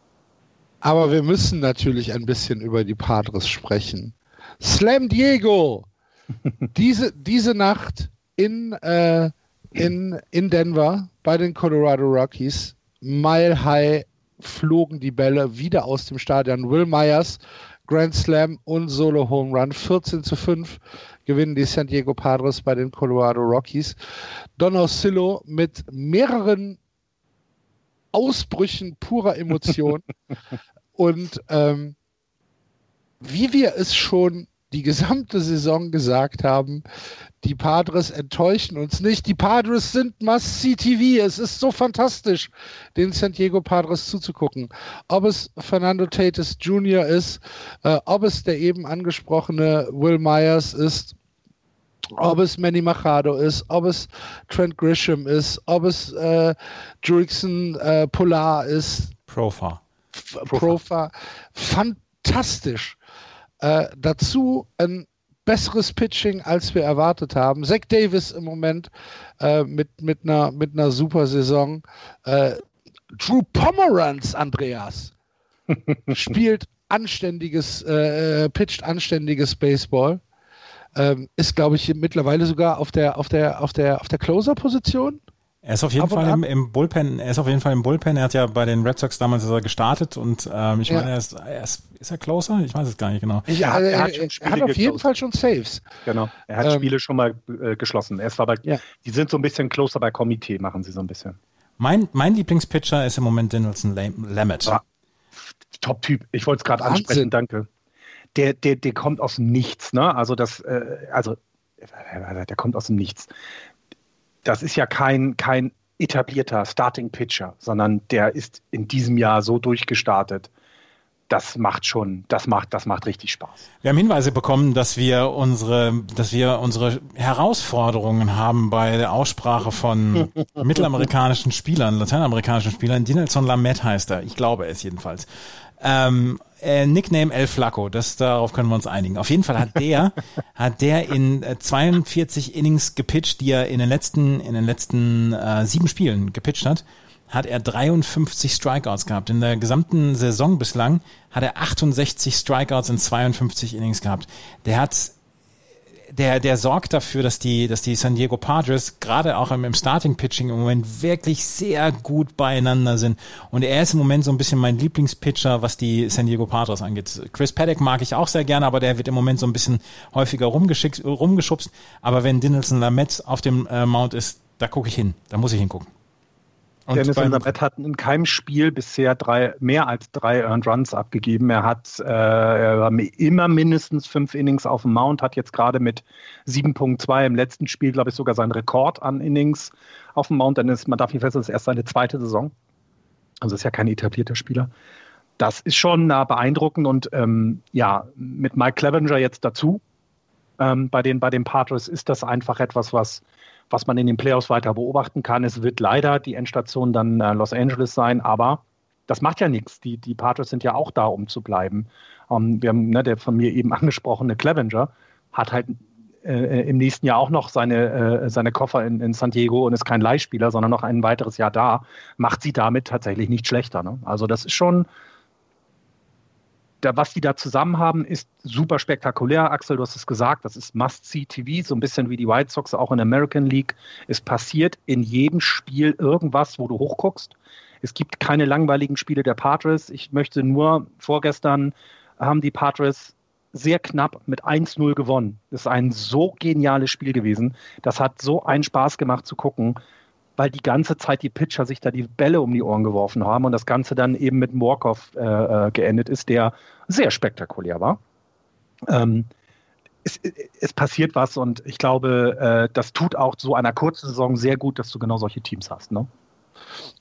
Aber wir müssen natürlich ein bisschen über die Padres sprechen. Slam Diego! diese, diese Nacht in, äh, in, in Denver bei den Colorado Rockies. Mile High flogen die Bälle wieder aus dem Stadion. Will Myers, Grand Slam und Solo Home Run. 14 zu 5 gewinnen die San Diego Padres bei den Colorado Rockies. Don Oscillo mit mehreren Ausbrüchen purer Emotion. und ähm, wie wir es schon die gesamte Saison gesagt haben, die Padres enttäuschen uns nicht. Die Padres sind Must-See-TV. Es ist so fantastisch, den San Diego Padres zuzugucken. Ob es Fernando Tatis Jr. ist, äh, ob es der eben angesprochene Will Myers ist, ob es Manny Machado ist, ob es Trent Grisham ist, ob es äh, Jurickson äh, Polar ist. Profa. Profa. Fantastisch. Äh, dazu ein besseres Pitching, als wir erwartet haben. Zach Davis im Moment äh, mit, mit, einer, mit einer super Saison. Äh, Drew Pomeranz, Andreas, spielt anständiges, äh, pitcht anständiges Baseball. Ähm, ist, glaube ich, mittlerweile sogar auf der, auf der, auf der, auf der Closer-Position. Er ist auf jeden Fall im, im, Bullpen, er ist auf jeden Fall im Bullpen. Er hat ja bei den Red Sox damals gestartet und ähm, ich ja. meine, er ist, er ist, ist er Closer? Ich weiß es gar nicht genau. Ja, er, hat, er hat auf jeden Fall schon Saves. Genau, er hat ähm, Spiele schon mal äh, geschlossen. Er ist aber, ja. die sind so ein bisschen Closer bei Komitee, machen sie so ein bisschen. Mein, mein Lieblingspitcher ist im Moment Danielson Lamet. Ja, Top-Typ. Ich wollte es gerade ansprechen, danke. Der, der, der kommt aus dem Nichts, ne? Also das, äh, also der kommt aus dem Nichts das ist ja kein, kein etablierter Starting Pitcher, sondern der ist in diesem Jahr so durchgestartet. Das macht schon, das macht, das macht richtig Spaß. Wir haben Hinweise bekommen, dass wir unsere, dass wir unsere Herausforderungen haben bei der Aussprache von mittelamerikanischen Spielern, lateinamerikanischen Spielern. Dinelson Lamet heißt er. Ich glaube es jedenfalls. Ähm, äh, Nickname El Flaco, das darauf können wir uns einigen. Auf jeden Fall hat der hat der in äh, 42 Innings gepitcht, die er in den letzten in den letzten äh, sieben Spielen gepitcht hat, hat er 53 Strikeouts gehabt. In der gesamten Saison bislang hat er 68 Strikeouts in 52 Innings gehabt. Der hat der, der sorgt dafür, dass die, dass die San Diego Padres gerade auch im, im Starting Pitching im Moment wirklich sehr gut beieinander sind. Und er ist im Moment so ein bisschen mein Lieblingspitcher, was die San Diego Padres angeht. Chris Paddock mag ich auch sehr gerne, aber der wird im Moment so ein bisschen häufiger rumgeschickt, rumgeschubst. Aber wenn Dinelson Lamet auf dem äh, Mount ist, da gucke ich hin. Da muss ich hingucken. Und Dennis Elisabeth hat in keinem Spiel bisher drei, mehr als drei Earned Runs abgegeben. Er hat äh, immer mindestens fünf Innings auf dem Mount, hat jetzt gerade mit 7.2 im letzten Spiel, glaube ich, sogar seinen Rekord an Innings auf dem Mount. Dann ist, man darf nicht feststellen, das ist erst seine zweite Saison. Also ist ja kein etablierter Spieler. Das ist schon äh, beeindruckend und ähm, ja, mit Mike Clevenger jetzt dazu. Ähm, bei, den, bei den Padres ist das einfach etwas, was was man in den Playoffs weiter beobachten kann. Es wird leider die Endstation dann äh, Los Angeles sein, aber das macht ja nichts. Die, die Patriots sind ja auch da, um zu bleiben. Ähm, wir haben, ne, der von mir eben angesprochene Clevenger hat halt äh, im nächsten Jahr auch noch seine, äh, seine Koffer in, in San Diego und ist kein Leihspieler, sondern noch ein weiteres Jahr da, macht sie damit tatsächlich nicht schlechter. Ne? Also das ist schon, da, was die da zusammen haben, ist super spektakulär. Axel, du hast es gesagt, das ist Must-See-TV, so ein bisschen wie die White Sox auch in der American League. Es passiert in jedem Spiel irgendwas, wo du hochguckst. Es gibt keine langweiligen Spiele der Padres. Ich möchte nur, vorgestern haben die Padres sehr knapp mit 1-0 gewonnen. Das ist ein so geniales Spiel gewesen. Das hat so einen Spaß gemacht zu gucken weil die ganze Zeit die Pitcher sich da die Bälle um die Ohren geworfen haben und das Ganze dann eben mit Morkov äh, äh, geendet ist, der sehr spektakulär war. Ähm, es, es, passiert was und ich glaube, äh, das tut auch so einer kurzen Saison sehr gut, dass du genau solche Teams hast. Ne?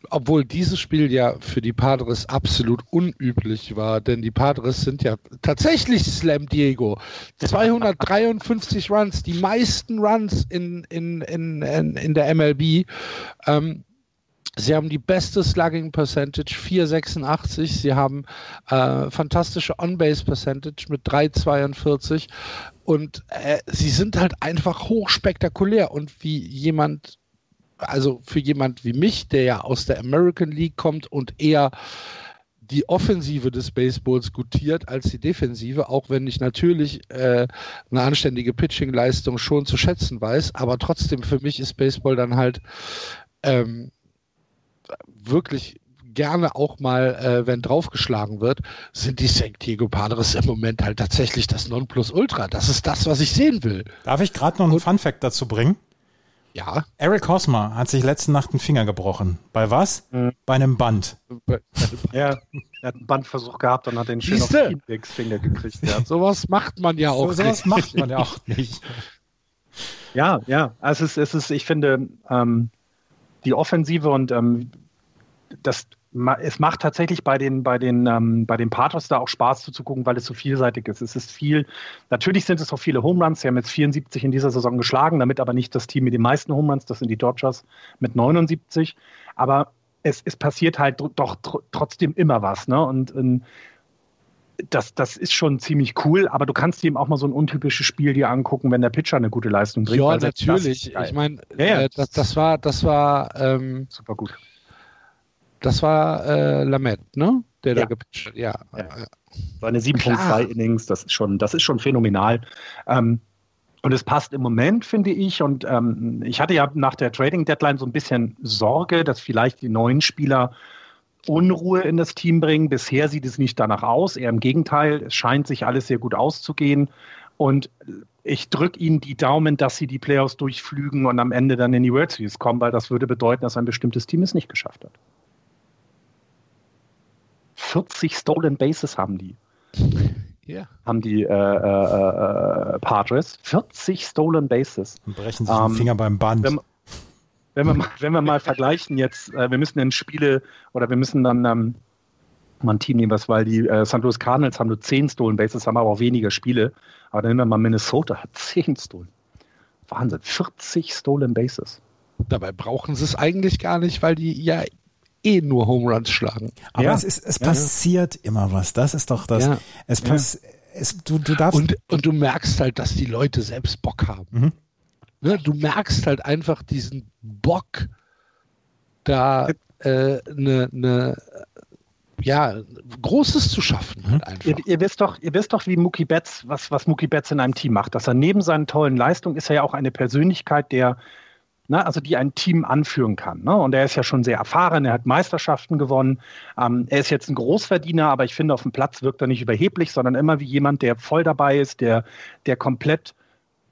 Obwohl dieses Spiel ja für die Padres absolut unüblich war, denn die Padres sind ja tatsächlich Slam Diego. 253 Runs, die meisten Runs in, in, in, in, in der MLB. Ähm, Sie haben die beste Slugging Percentage 4,86. Sie haben äh, fantastische On-Base Percentage mit 3,42 und äh, sie sind halt einfach hochspektakulär und wie jemand also für jemand wie mich, der ja aus der American League kommt und eher die Offensive des Baseballs gutiert als die Defensive, auch wenn ich natürlich äh, eine anständige Pitching-Leistung schon zu schätzen weiß, aber trotzdem für mich ist Baseball dann halt ähm, wirklich gerne auch mal, äh, wenn draufgeschlagen wird, sind die St. Diego Padres im Moment halt tatsächlich das Nonplusultra. Das ist das, was ich sehen will. Darf ich gerade noch einen Fun Fact dazu bringen? Ja. Eric Hosmer hat sich letzte Nacht einen Finger gebrochen. Bei was? Mhm. Bei einem Band. Ja, er hat einen Bandversuch gehabt und hat den schön Siehste? auf Feedbacks Finger gekriegt. Ja. sowas macht man ja auch so, Sowas macht man ja auch nicht. Ja, ja. Also es ist, es ist ich finde, ähm, die Offensive und ähm, das es macht tatsächlich bei den, bei den, ähm, bei den Pathos da auch Spaß zuzugucken, weil es so vielseitig ist. Es ist viel, natürlich sind es auch viele Home Runs. Sie haben jetzt 74 in dieser Saison geschlagen, damit aber nicht das Team mit den meisten Home Runs, das sind die Dodgers mit 79. Aber es, es passiert halt doch trotzdem immer was. Ne? Und, und das, das ist schon ziemlich cool, aber du kannst dir eben auch mal so ein untypisches Spiel dir angucken, wenn der Pitcher eine gute Leistung bringt. Ja, natürlich. Ich meine, ja, ja. äh, das, das, war, das war ähm, super gut. Das war äh, Lamet, ne? Der ja. da gepitcht hat. Ja. ja. War eine 7.2 Innings, das ist schon, das ist schon phänomenal. Ähm, und es passt im Moment, finde ich. Und ähm, ich hatte ja nach der Trading Deadline so ein bisschen Sorge, dass vielleicht die neuen Spieler Unruhe in das Team bringen. Bisher sieht es nicht danach aus. Eher im Gegenteil, es scheint sich alles sehr gut auszugehen. Und ich drücke Ihnen die Daumen, dass Sie die Playoffs durchflügen und am Ende dann in die World Series kommen, weil das würde bedeuten, dass ein bestimmtes Team es nicht geschafft hat. 40 Stolen Bases haben die. Yeah. Haben die äh, äh, äh, Padres. 40 Stolen Bases. Und brechen sich ähm, den Finger beim Band. Wenn, wenn, wir, mal, wenn wir mal vergleichen jetzt, äh, wir müssen dann Spiele oder wir müssen dann ähm, mal ein Team nehmen, was, weil die äh, St. Louis Cardinals haben nur 10 Stolen Bases, haben aber auch weniger Spiele. Aber dann nehmen wir mal Minnesota, hat 10 Stolen. Wahnsinn, 40 Stolen Bases. Dabei brauchen sie es eigentlich gar nicht, weil die ja eh nur Home Runs schlagen. Aber ja. es, ist, es ja, passiert ja. immer was. Das ist doch das. Es pass, es, du, du darfst und, und du merkst halt, dass die Leute selbst Bock haben. Mhm. Ne, du merkst halt einfach diesen Bock, da eine äh, ne, ne, ja, Großes zu schaffen. Halt einfach. Ihr, ihr, wisst doch, ihr wisst doch, wie Mookie Betts, was, was Mookie Betts in einem Team macht. Dass er neben seinen tollen Leistungen ist er ja auch eine Persönlichkeit, der ne, also die ein Team anführen kann. Ne? Und er ist ja schon sehr erfahren, er hat Meisterschaften gewonnen. Ähm, er ist jetzt ein Großverdiener, aber ich finde, auf dem Platz wirkt er nicht überheblich, sondern immer wie jemand, der voll dabei ist, der, der komplett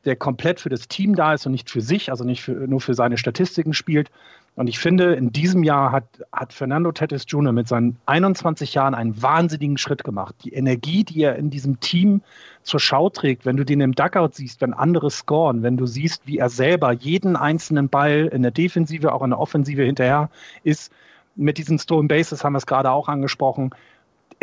der komplett für das Team da ist und nicht für sich, also nicht für, nur für seine Statistiken spielt. Und ich finde, in diesem Jahr hat, hat Fernando Tatis Jr. mit seinen 21 Jahren einen wahnsinnigen Schritt gemacht. Die Energie, die er in diesem Team zur Schau trägt, wenn du den im Duckout siehst, wenn andere scoren, wenn du siehst, wie er selber jeden einzelnen Ball in der Defensive, auch in der Offensive hinterher ist, mit diesen Stolen Bases haben wir es gerade auch angesprochen,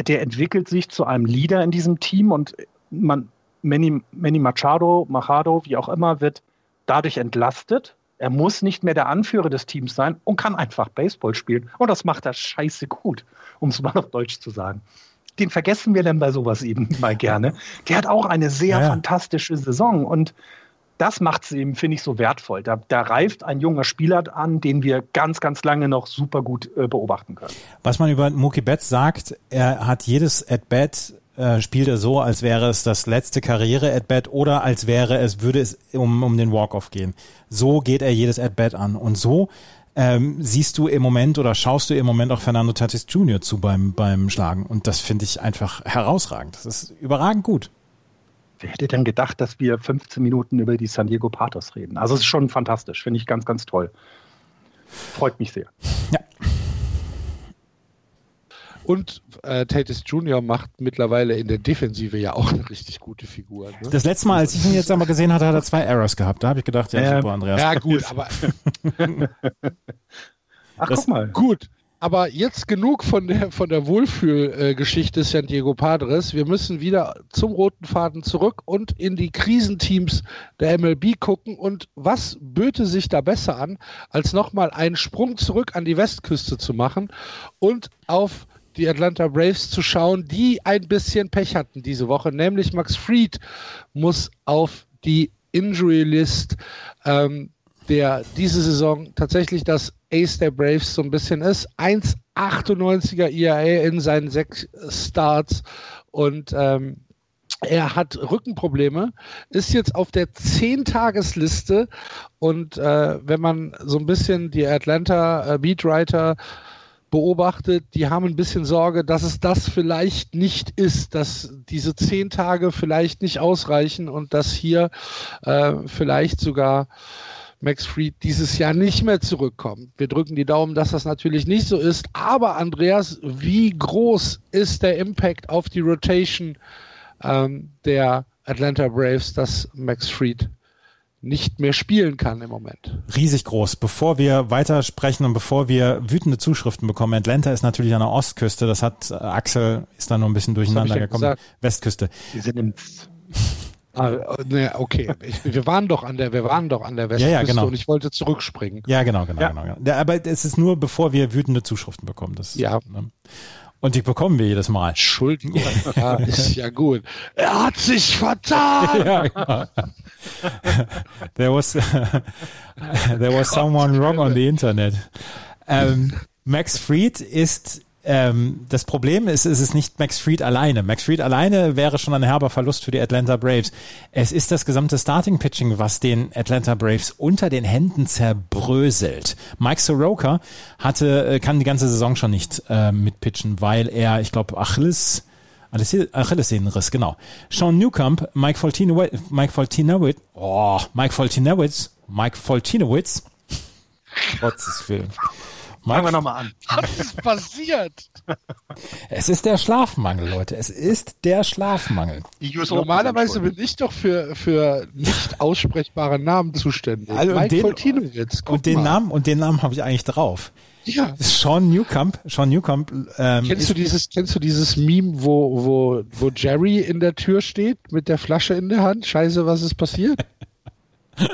der entwickelt sich zu einem Leader in diesem Team und man, Manny, Manny Machado, Machado, wie auch immer, wird dadurch entlastet er muss nicht mehr der Anführer des Teams sein und kann einfach Baseball spielen. Und das macht er scheiße gut, um es mal auf Deutsch zu sagen. Den vergessen wir dann bei sowas eben mal gerne. Der hat auch eine sehr ja. fantastische Saison und das macht es eben, finde ich, so wertvoll. Da, da, reift ein junger Spieler an, den wir ganz, ganz lange noch super gut äh, beobachten können. Was man über Mookie Betts sagt, er hat jedes At-Bat äh, spielt er so, als wäre es das letzte Karriere-At-Bat oder als wäre es, würde es um, um den Walk-Off gehen. So geht er jedes At-Bat an. Und so ähm, siehst du im Moment oder schaust du im Moment auch Fernando Tatis Jr. zu beim, beim Schlagen. Und das finde ich einfach herausragend. Das ist überragend gut. Wer hätte denn gedacht, dass wir 15 Minuten über die San Diego Patos reden? Also es ist schon fantastisch, finde ich ganz, ganz toll. Freut mich sehr. Ja. Und äh, Tatis Jr. macht mittlerweile in der Defensive ja auch eine richtig gute Figur. Ne? Das letzte Mal, als ich ihn jetzt einmal gesehen hatte, hat er zwei Errors gehabt. Da habe ich gedacht, ja, ähm, super, Andreas. Ja, gut, aber. Ach, das, guck mal. Gut. Aber jetzt genug von der, von der Wohlfühlgeschichte San Diego Padres. Wir müssen wieder zum roten Faden zurück und in die Krisenteams der MLB gucken. Und was böte sich da besser an, als nochmal einen Sprung zurück an die Westküste zu machen und auf die Atlanta Braves zu schauen, die ein bisschen Pech hatten diese Woche. Nämlich Max Fried muss auf die Injury List. Ähm, der diese Saison tatsächlich das Ace der Braves so ein bisschen ist. 1,98er ERA in seinen sechs Starts und ähm, er hat Rückenprobleme, ist jetzt auf der 10-Tagesliste und äh, wenn man so ein bisschen die Atlanta äh, Beatwriter beobachtet, die haben ein bisschen Sorge, dass es das vielleicht nicht ist, dass diese zehn Tage vielleicht nicht ausreichen und dass hier äh, vielleicht sogar Max Fried dieses Jahr nicht mehr zurückkommt. Wir drücken die Daumen, dass das natürlich nicht so ist. Aber Andreas, wie groß ist der Impact auf die Rotation ähm, der Atlanta Braves, dass Max Fried nicht mehr spielen kann im Moment. Riesig groß. Bevor wir weitersprechen und bevor wir wütende Zuschriften bekommen, Atlanta ist natürlich an der Ostküste, das hat äh, Axel, ist da noch ein bisschen durcheinander gekommen. Gesagt. Westküste. Die sind im Ah, ne, okay. Ich, wir waren doch an der, wir waren doch an der Westküste ja, ja, genau. und ich wollte zurückspringen. Ja, genau, genau, ja. genau. Ja, aber es ist nur, bevor wir wütende Zuschriften bekommen. Das, ja. Ne? Und die bekommen wir jedes Mal. Entschuldigung. Ja, ist ja gut. Er hat sich vertan. ja, genau. there was there was someone wrong on the internet. Ähm, Max Fried ist ähm, das Problem ist, es ist nicht Max Fried alleine. Max Fried alleine wäre schon ein herber Verlust für die Atlanta Braves. Es ist das gesamte Starting Pitching, was den Atlanta Braves unter den Händen zerbröselt. Mike Soroka hatte, äh, kann die ganze Saison schon nicht äh, mitpitchen, weil er, ich glaube, Achilles Achillessehnenriss, genau. Sean Newcomb, Mike Foltinowitz, Mike Foltinowitz, oh, Mike Foltinowitz, Mike Foltinowitz, Gottes Willen. Fangen wir nochmal an. Was ist passiert? Es ist der Schlafmangel, Leute. Es ist der Schlafmangel. Normalerweise bin ich doch für, für nicht aussprechbare Namen zuständig. Also Mike und den, und den Namen und den Namen habe ich eigentlich drauf. Ja. Sean Newcomb. Sean Newcomb. Ähm, kennst du dieses, kennst du dieses Meme, wo, wo, wo Jerry in der Tür steht mit der Flasche in der Hand? Scheiße, was ist passiert?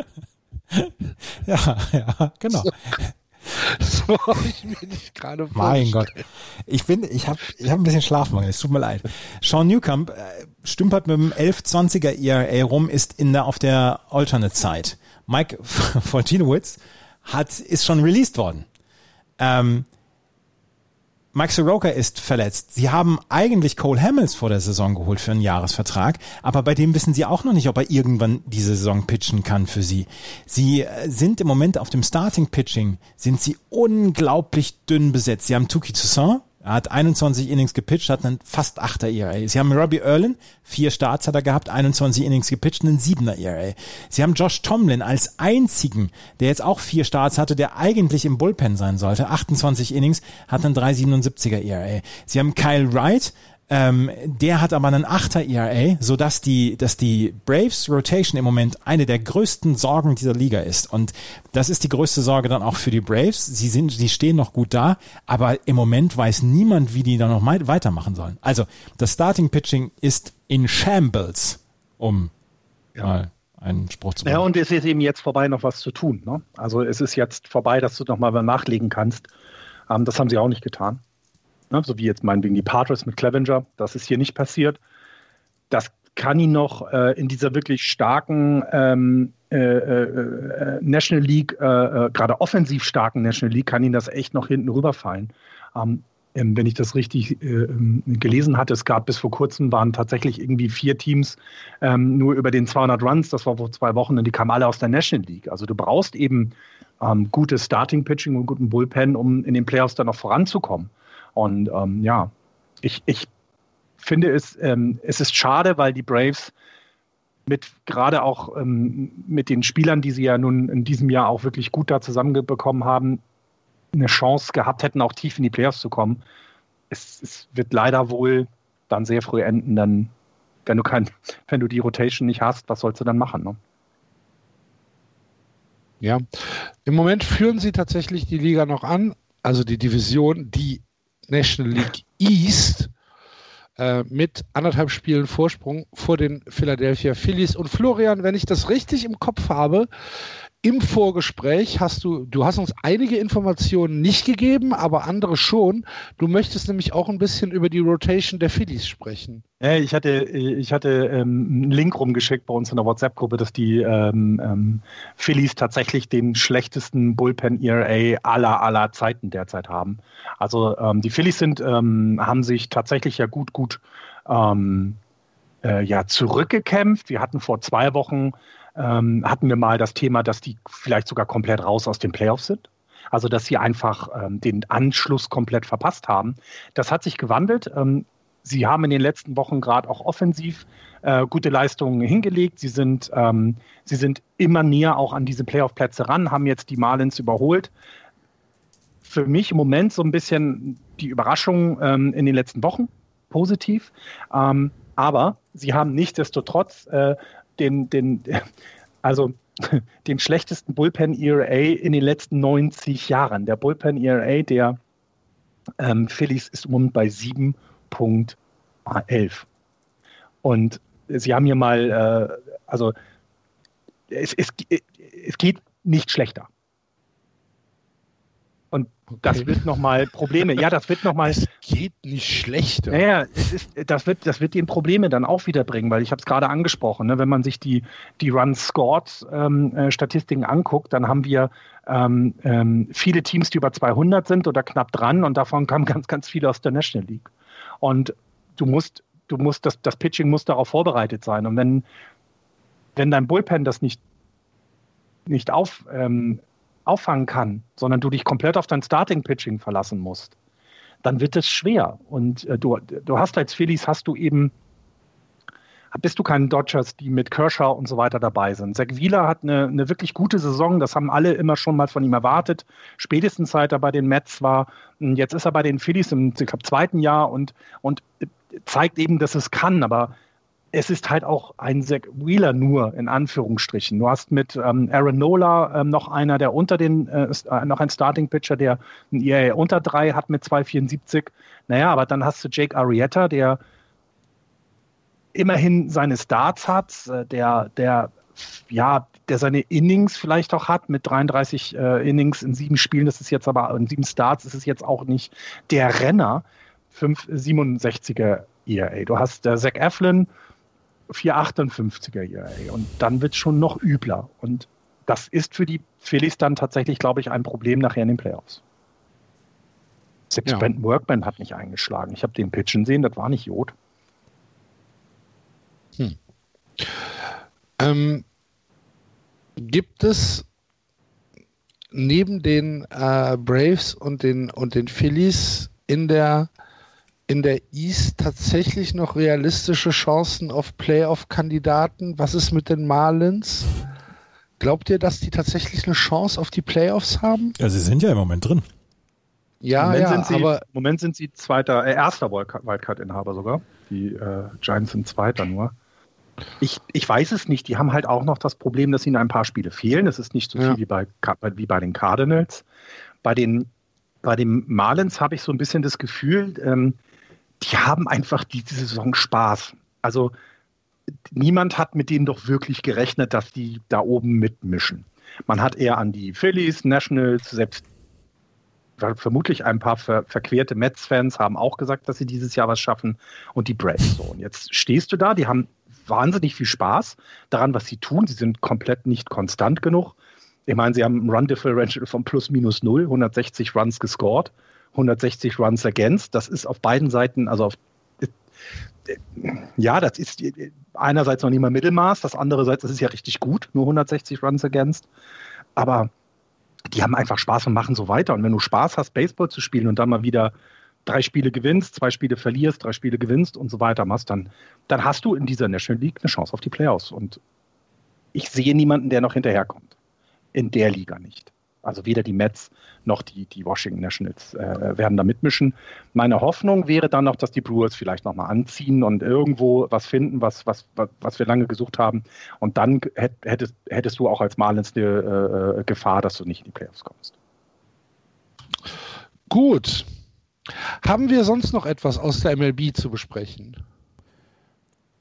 ja, ja, genau. So. So habe ich mir nicht gerade Mein Gott. Ich bin, ich habe ich hab ein bisschen Schlafmangel, es tut mir leid. Sean Newcomb äh, stümpert mit dem 1120er ERA rum, ist in der, auf der Alternate Side. Mike Fortinowitz hat, ist schon released worden. Ähm, Mike Soroka ist verletzt. Sie haben eigentlich Cole Hamels vor der Saison geholt für einen Jahresvertrag, aber bei dem wissen sie auch noch nicht, ob er irgendwann diese Saison pitchen kann für sie. Sie äh, sind im Moment auf dem Starting Pitching, sind sie unglaublich dünn besetzt. Sie haben Tuki Toussaint, er hat 21 Innings gepitcht, hat einen fast 8er ERA. Sie haben Robbie Erlin, vier Starts hat er gehabt, 21 Innings gepitcht, einen 7er ERA. Sie haben Josh Tomlin als einzigen, der jetzt auch vier Starts hatte, der eigentlich im Bullpen sein sollte, 28 Innings, hat einen 3,77er ERA. Sie haben Kyle Wright, ähm, der hat aber einen 8er ERA, so dass die, dass die Braves Rotation im Moment eine der größten Sorgen dieser Liga ist. Und das ist die größte Sorge dann auch für die Braves. Sie sind, sie stehen noch gut da, aber im Moment weiß niemand, wie die da noch weitermachen sollen. Also, das Starting Pitching ist in Shambles, um ja. mal einen Spruch zu machen. Ja, und es ist eben jetzt vorbei, noch was zu tun. Ne? Also, es ist jetzt vorbei, dass du noch mal nachlegen kannst. Ähm, das haben sie auch nicht getan ne? so wie jetzt meinetwegen die Padres mit Clevenger. Das ist hier nicht passiert. Das kann ihn noch äh, in dieser wirklich starken ähm, äh, äh, National League, äh, äh, gerade offensiv starken National League, kann ihn das echt noch hinten rüberfallen. Ähm, ähm, wenn ich das richtig äh, ähm, gelesen hatte, es gab bis vor kurzem, waren tatsächlich irgendwie vier Teams ähm, nur über den 200 Runs, das war vor zwei Wochen, und die kamen alle aus der National League. Also du brauchst eben ähm, gutes Starting-Pitching und guten Bullpen, um in den Playoffs dann noch voranzukommen. Und ähm, ja, ich, ich finde es, ähm, es ist schade, weil die Braves mit gerade auch ähm, mit den Spielern, die sie ja nun in diesem Jahr auch wirklich gut da zusammenbekommen haben, eine Chance gehabt hätten, auch tief in die Playoffs zu kommen. Es, es wird leider wohl dann sehr früh enden, dann, wenn du kein, wenn du die Rotation nicht hast, was sollst du dann machen? Ne? Ja, im Moment führen sie tatsächlich die Liga noch an, also die Division, die National League East, äh, mit anderthalb Spielen Vorsprung vor den Philadelphia Phillies. Und Florian, wenn ich das richtig im Kopf habe, im Vorgespräch hast du, du hast uns einige Informationen nicht gegeben, aber andere schon. Du möchtest nämlich auch ein bisschen über die Rotation der Phillies sprechen. Ich hatte, ich hatte ähm, einen Link rumgeschickt bei uns in der WhatsApp-Gruppe, dass die ähm, ähm, Phillies tatsächlich den schlechtesten Bullpen-ERA aller, aller Zeiten derzeit haben. Also ähm, die Phillies sind, ähm, haben sich tatsächlich ja gut, gut ähm, äh, ja, zurückgekämpft. Wir hatten vor zwei Wochen ähm, hatten wir mal das Thema, dass die vielleicht sogar komplett raus aus den Playoffs sind. Also dass sie einfach ähm, den Anschluss komplett verpasst haben. Das hat sich gewandelt. Ähm, sie haben in den letzten Wochen gerade auch offensiv äh, gute Leistungen hingelegt. Sie sind, ähm, sie sind immer näher auch an diese Playoff-Plätze ran, haben jetzt die Marlins überholt. Für mich im Moment so ein bisschen die Überraschung ähm, in den letzten Wochen positiv. Ähm, aber sie haben nichtsdestotrotz äh, den, den, also den schlechtesten Bullpen ERA in den letzten 90 Jahren. Der Bullpen ERA der ähm, Phillies ist im Moment bei 7.11. Und sie haben hier mal, äh, also es, es, es geht nicht schlechter. Und okay. das wird nochmal Probleme. Ja, das wird nochmal. Es geht nicht schlechter. Naja, es ist, das, wird, das wird den Probleme dann auch wieder bringen, weil ich habe es gerade angesprochen. Ne, wenn man sich die, die Run-Scored-Statistiken ähm, äh, anguckt, dann haben wir ähm, ähm, viele Teams, die über 200 sind oder knapp dran und davon kamen ganz, ganz viele aus der National League. Und du musst, du musst, das, das Pitching muss darauf vorbereitet sein. Und wenn, wenn dein Bullpen das nicht, nicht auf, ähm, auffangen kann, sondern du dich komplett auf dein Starting-Pitching verlassen musst, dann wird es schwer. Und äh, du, du hast als Phillies, hast du eben, bist du keinen Dodgers, die mit Kershaw und so weiter dabei sind. Zach Wheeler hat eine, eine wirklich gute Saison, das haben alle immer schon mal von ihm erwartet. Spätestens seit er bei den Mets war, jetzt ist er bei den Phillies im ich glaub, zweiten Jahr und, und zeigt eben, dass es kann, aber es ist halt auch ein Zach Wheeler nur, in Anführungsstrichen. Du hast mit ähm, Aaron Nola ähm, noch einer, der unter den, äh, äh noch ein Starting-Pitcher, der ein ERA unter drei hat mit 2,74. Naja, aber dann hast du Jake Arrieta, der immerhin seine Starts hat, äh, der, der, ja, der seine Innings vielleicht auch hat mit 33 äh, Innings in sieben Spielen. Das ist jetzt aber, in sieben Starts ist es jetzt auch nicht der Renner. 5,67er ERA. Du hast der Zach Eflin, 458er ERA. Und dann wird es schon noch übler. Und das ist für die Phillies dann tatsächlich, glaube ich, ein Problem nachher in den Playoffs. Selbst ja. Brandon Workman hat nicht eingeschlagen. Ich habe den Pitchen sehen, das war nicht Jod. Hm. Ähm, gibt es neben den äh, Braves und den, und den Phillies in der in der East tatsächlich noch realistische Chancen auf Playoff-Kandidaten? Was ist mit den Marlins? Glaubt ihr, dass die tatsächlich eine Chance auf die Playoffs haben? Ja, sie sind ja im Moment drin. Ja, Moment ja, sind sie, aber im Moment sind sie zweiter, äh, erster Wildcard-Inhaber sogar. Die äh, Giants sind zweiter nur. Ich, ich weiß es nicht. Die haben halt auch noch das Problem, dass ihnen ein paar Spiele fehlen. Es ist nicht so viel ja. wie, bei, wie bei den Cardinals. Bei den, bei den Marlins habe ich so ein bisschen das Gefühl, ähm, die haben einfach diese Saison Spaß. Also niemand hat mit denen doch wirklich gerechnet, dass die da oben mitmischen. Man hat eher an die Phillies, Nationals, selbst vermutlich ein paar ver verquerte Mets-Fans haben auch gesagt, dass sie dieses Jahr was schaffen und die Braves so. Und jetzt stehst du da, die haben wahnsinnig viel Spaß daran, was sie tun. Sie sind komplett nicht konstant genug. Ich meine, sie haben ein Run-Differential von plus minus null, 160 Runs gescored. 160 Runs against. Das ist auf beiden Seiten, also auf, ja, das ist einerseits noch nicht mal Mittelmaß, das andererseits das ist ja richtig gut, nur 160 Runs against. Aber die haben einfach Spaß und machen so weiter. Und wenn du Spaß hast, Baseball zu spielen und dann mal wieder drei Spiele gewinnst, zwei Spiele verlierst, drei Spiele gewinnst und so weiter machst, dann, dann hast du in dieser National League eine Chance auf die Playoffs. Und ich sehe niemanden, der noch hinterherkommt. In der Liga nicht. Also weder die Mets noch die, die Washington Nationals äh, werden da mitmischen. Meine Hoffnung wäre dann noch, dass die Brewers vielleicht nochmal anziehen und irgendwo was finden, was, was, was wir lange gesucht haben. Und dann hättest, hättest du auch als Marlins eine äh, Gefahr, dass du nicht in die Playoffs kommst. Gut. Haben wir sonst noch etwas aus der MLB zu besprechen?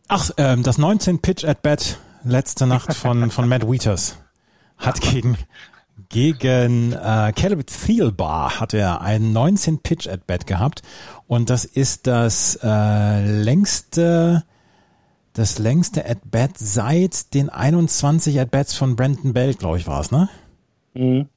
Ach, ähm, das 19 Pitch at Bat letzte Nacht von, von Matt Wieters hat gegen, gegen äh, Caleb Thielbar hat er einen 19 Pitch at Bat gehabt und das ist das äh, längste das längste at Bat seit den 21 at Bats von Brandon Bell, glaube ich, war es, ne? Mhm.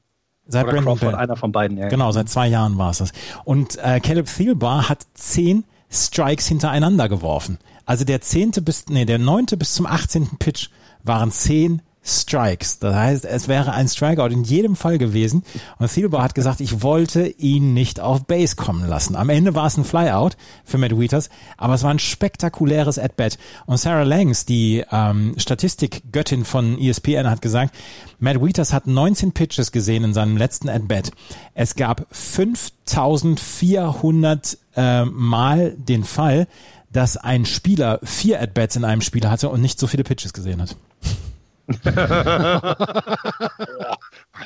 Seit Oder Brandon Crawford, Bell. einer von beiden. Ja. Genau, seit zwei Jahren war es das. Und äh, Caleb Thielbar hat zehn Strikes hintereinander geworfen. Also der zehnte bis, nee, der neunte bis zum achtzehnten Pitch waren zehn Strikes. Das heißt, es wäre ein Strikeout in jedem Fall gewesen. Und Thielbar hat gesagt, ich wollte ihn nicht auf Base kommen lassen. Am Ende war es ein Flyout für Matt Wieters, aber es war ein spektakuläres At-Bat. Und Sarah Langs, die ähm, Statistikgöttin von ESPN, hat gesagt, Matt Wieters hat 19 Pitches gesehen in seinem letzten At-Bat. Es gab 5400 äh, Mal den Fall, dass ein Spieler vier At-Bats in einem Spiel hatte und nicht so viele Pitches gesehen hat.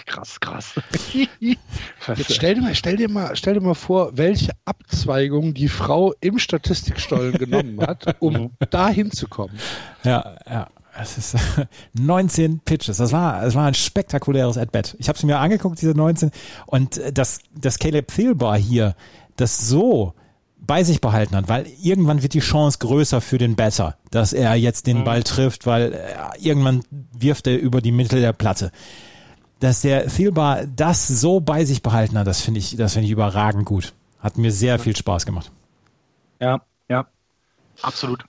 Krass, krass. Jetzt stell dir, mal, stell, dir mal, stell dir mal vor, welche Abzweigung die Frau im Statistikstollen genommen hat, um da hinzukommen. Ja, ja. Es ist 19 Pitches. Das war, es war ein spektakuläres At-Bat. Ich habe es mir angeguckt, diese 19. Und äh, das, das Caleb Thielbar hier, das so bei sich behalten hat, weil irgendwann wird die Chance größer für den Batter, dass er jetzt den Ball trifft, weil äh, irgendwann wirft er über die Mitte der Platte. Dass der Thielbar das so bei sich behalten hat, das finde ich, das finde ich überragend gut. Hat mir sehr viel Spaß gemacht. Ja, ja. Absolut.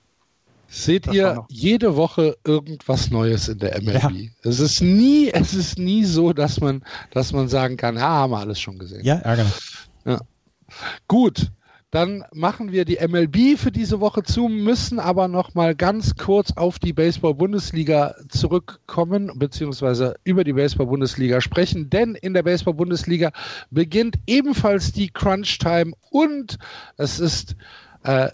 Seht Das ihr jede Woche irgendwas Neues in der MLB? Es ist nie, es ist nie so, dass man, dass man sagen kann, ja, haben wir alles schon gesehen. Ja, ja, genau. Gut, dann machen wir die MLB für diese Woche zu, müssen aber noch mal ganz kurz auf die Baseball-Bundesliga zurückkommen, beziehungsweise über die Baseball-Bundesliga sprechen, denn in der Baseball-Bundesliga beginnt ebenfalls die Crunch-Time und es ist äh,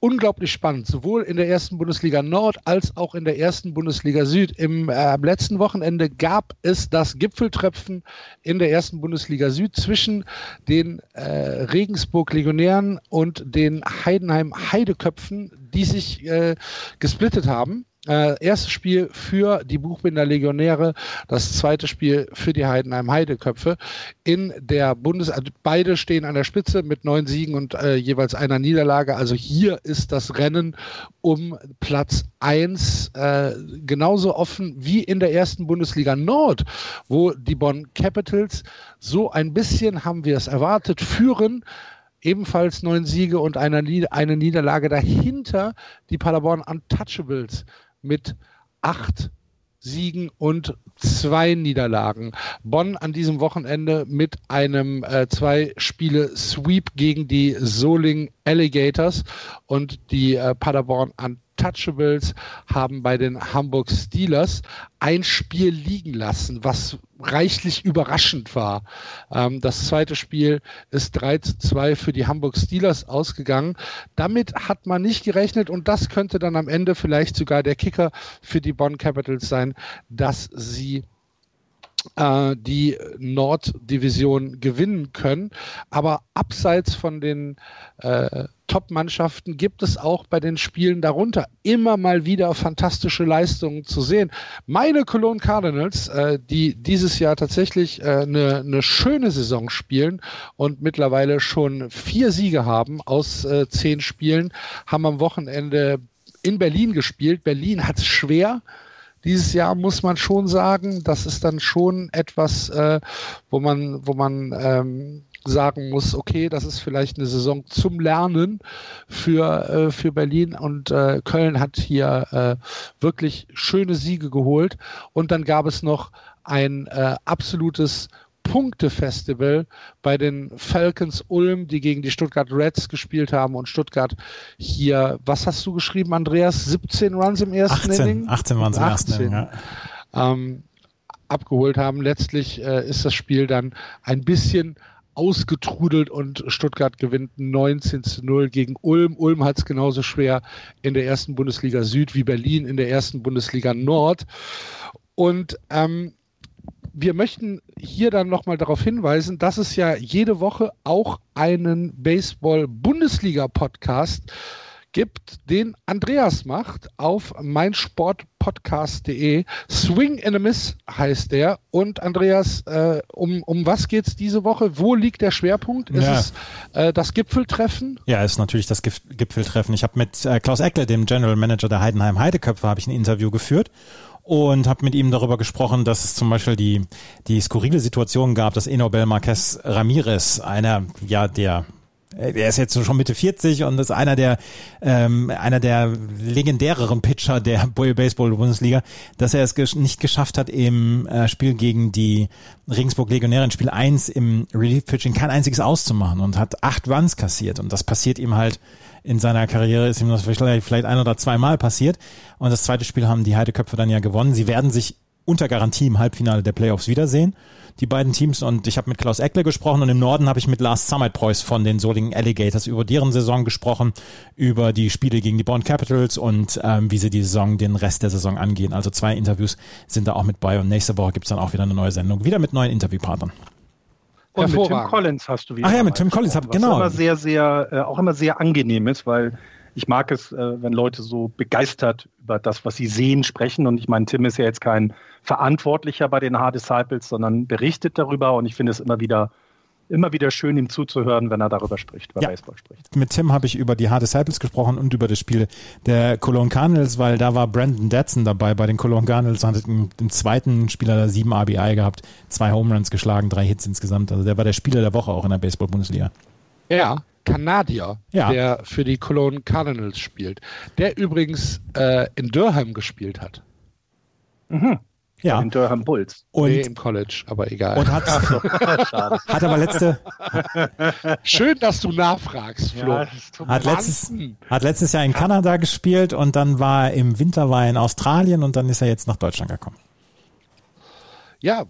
unglaublich spannend, sowohl in der ersten Bundesliga Nord als auch in der ersten Bundesliga Süd. Im äh, am letzten Wochenende gab es das Gipfeltreffen in der ersten Bundesliga Süd zwischen den äh, Regensburg Legionären und den Heidenheim Heideköpfen, die sich äh, gesplittet haben. Äh, erstes Spiel für die Buchbinder Legionäre, das zweite Spiel für die Heidenheim Heideköpfe. In der Bundes, also beide stehen an der Spitze mit neun Siegen und äh, jeweils einer Niederlage. Also hier ist das Rennen um Platz eins äh, genauso offen wie in der ersten Bundesliga Nord, wo die Bonn Capitals so ein bisschen haben wir es erwartet führen ebenfalls neun Siege und eine, eine Niederlage dahinter die Paderborn Untouchables mit acht Siegen und zwei Niederlagen. Bonn an diesem Wochenende mit einem äh, zwei Spiele Sweep gegen die Soling Alligators und die äh, Paderborn Untouchables haben bei den Hamburg Steelers ein Spiel liegen lassen, was reichlich überraschend war. Ähm, das zweite Spiel ist 3 zu 2 für die Hamburg Steelers ausgegangen. Damit hat man nicht gerechnet und das könnte dann am Ende vielleicht sogar der Kicker für die Bonn Capitals sein, dass sie die Norddivision gewinnen können. Aber abseits von den äh, Top-Mannschaften gibt es auch bei den Spielen darunter immer mal wieder fantastische Leistungen zu sehen. Meine Cologne Cardinals, äh, die dieses Jahr tatsächlich eine äh, ne- ne schöne Saison spielen und mittlerweile schon vier Siege haben aus äh, zehn Spielen, haben am Wochenende in Berlin gespielt. Berlin hat es schwer dieses Jahr muss man schon sagen, das ist dann schon etwas, äh, wo man, wo man ähm, sagen muss, okay, das ist vielleicht eine Saison zum Lernen für, äh, für Berlin. Und äh, Köln hat hier äh, wirklich schöne Siege geholt. Und dann gab es noch ein äh, absolutes Punktefestival bei den Falcons Ulm, die gegen die Stuttgart Reds gespielt haben und Stuttgart hier, was hast du geschrieben, Andreas? 17 Runs im ersten 18, Inning? 18 waren es im ersten 18. Inning, ja. ähm, abgeholt haben. Letztlich äh, ist das Spiel dann ein bisschen ausgetrudelt und Stuttgart gewinnt 19 zu 0 gegen Ulm. Ulm hat es genauso schwer in der ersten Bundesliga Süd wie Berlin in der ersten Bundesliga Nord. Und ähm, wir möchten hier dann nochmal darauf hinweisen, dass es ja jede Woche auch einen Baseball-Bundesliga-Podcast gibt, den Andreas macht auf meinsportpodcast.de. Swing and a Miss heißt der. Und Andreas, äh, um, um was geht es diese Woche? Wo liegt der Schwerpunkt? Ist Ja. es äh, das Gipfeltreffen? Ja, ist natürlich das Gipfeltreffen. Ich habe mit äh, Klaus Eckle, dem General Manager der Heidenheim Heideköpfe, habe ich ein Interview geführt und habe mit ihm darüber gesprochen, dass es zum Beispiel die, die skurrile Situation gab, dass Enobel Marquez Ramirez, einer ja der äh, er ist jetzt schon Mitte 40 und ist einer der ähm, einer der legendäreren Pitcher der Baseball Bundesliga, dass er es gesch nicht geschafft hat im äh, Spiel gegen die Regensburg Legionäre in Spiel 1 im Relief Pitching kein einziges auszumachen und hat acht Runs kassiert. Und das passiert ihm halt in seiner Karriere ist ihm das vielleicht, ein oder zweimal passiert und das zweite Spiel haben die Heideköpfe dann ja gewonnen. Sie werden sich unter Garantie im Halbfinale der Playoffs wiedersehen, die beiden Teams. Und ich habe mit Klaus Eckle gesprochen und im Norden habe ich mit Lars Sammetpreuß von den Solingen Alligators über deren Saison gesprochen, über die Spiele gegen die Bonn Capitals und ähm, wie sie die Saison, den Rest der Saison angehen. Also zwei Interviews sind da auch mit bei und nächste Woche gibt's dann auch wieder eine neue Sendung, wieder mit neuen Interviewpartnern. Und mit Tim. Collins hast du wieder. Ach ja, mit Tim Collins, hab- genau. Was immer sehr, sehr, äh, auch immer sehr angenehm ist, weil ich mag es, äh, wenn Leute so begeistert über das, was sie sehen, sprechen. Und ich meine, Tim ist ja jetzt kein Verantwortlicher bei den Hard Disciples, sondern berichtet darüber. Und ich finde es immer wieder, immer wieder schön, ihm zuzuhören, wenn er darüber spricht, über Ja. Baseball spricht. mit Tim habe ich über die Hard Disciples gesprochen und über das Spiel der Cologne Cardinals, weil da war Brandon Datson dabei bei den Cologne Cardinals, hat im, im zweiten Spieler da sieben RBI gehabt, zwei Home Runs geschlagen, drei Hits insgesamt. Also der war der Spieler der Woche auch in der Baseball-Bundesliga. Ja, Kanadier, Ja. der für die Cologne Cardinals spielt. Der übrigens äh, in Durham gespielt hat. Ja, Den Durham Bulls. und, nee, im College, aber egal. und hat, Schade. hat aber letzte, Schön, dass du nachfragst, Flo. Ja, hat letztes, hat letztes Jahr in Kanada gespielt und dann war er im Winter war er in Australien und dann ist er jetzt nach Deutschland gekommen. Ja,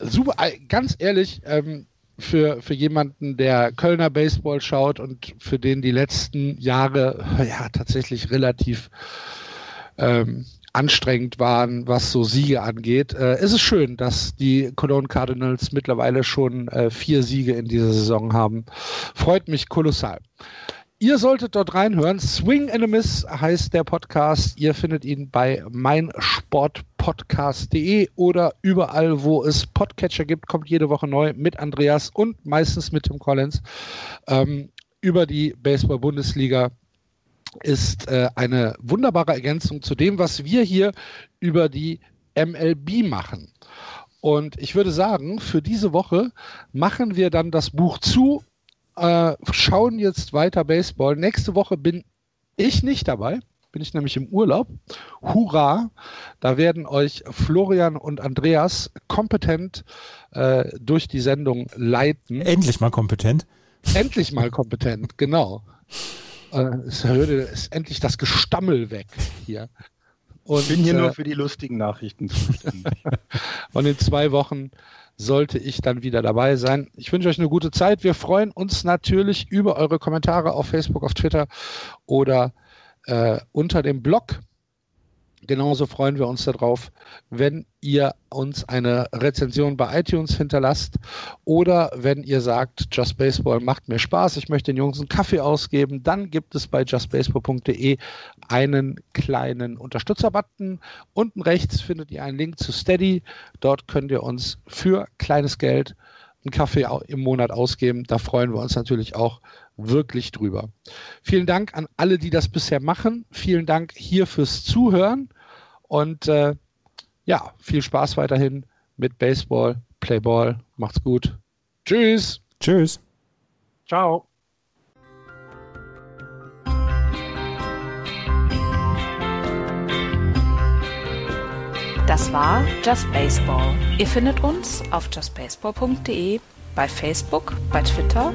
super. äh, Ganz ehrlich, ähm, für, für jemanden, der Kölner Baseball schaut und für den die letzten Jahre ja tatsächlich relativ ähm, anstrengend waren, was so Siege angeht, äh, ist es schön, dass die Cologne Cardinals mittlerweile schon äh, vier Siege in dieser Saison haben. Freut mich kolossal. Ihr solltet dort reinhören. Swing and a Miss heißt der Podcast. Ihr findet ihn bei meinsportpodcast.de oder überall, wo es Podcatcher gibt, kommt jede Woche neu mit Andreas und meistens mit Tim Collins ähm, über die Baseball-Bundesliga ist äh, eine wunderbare Ergänzung zu dem, was wir hier über die MLB machen. Und ich würde sagen, für diese Woche machen wir dann das Buch zu, äh, schauen jetzt weiter Baseball. Nächste Woche bin ich nicht dabei, bin ich nämlich im Urlaub. Hurra! Da werden euch Florian und Andreas kompetent äh, durch die Sendung leiten. Endlich mal kompetent. Endlich mal kompetent, genau. Äh, es hörte, ist endlich das Gestammel weg hier. Und, Ich bin hier äh, nur für die lustigen Nachrichten zuständig. und in zwei Wochen sollte ich dann wieder dabei sein. Ich wünsche euch eine gute Zeit. Wir freuen uns natürlich über eure Kommentare auf Facebook, auf Twitter oder äh, unter dem Blog. Genauso freuen wir uns darauf, wenn ihr uns eine Rezension bei iTunes hinterlasst oder wenn ihr sagt, Just Baseball macht mir Spaß, ich möchte den Jungs einen Kaffee ausgeben, dann gibt es bei justbaseball.de einen kleinen Unterstützer-Button. Unten rechts findet ihr einen Link zu Steady. Dort könnt ihr uns für kleines Geld einen Kaffee im Monat ausgeben. Da freuen wir uns natürlich auch wirklich drüber. Vielen Dank an alle, die das bisher machen. Vielen Dank hier fürs Zuhören und äh, ja, viel Spaß weiterhin mit Baseball, Playball. Macht's gut. Tschüss. Tschüss. Ciao. Das war Just Baseball. Ihr findet uns auf justbaseball.de, bei Facebook, bei Twitter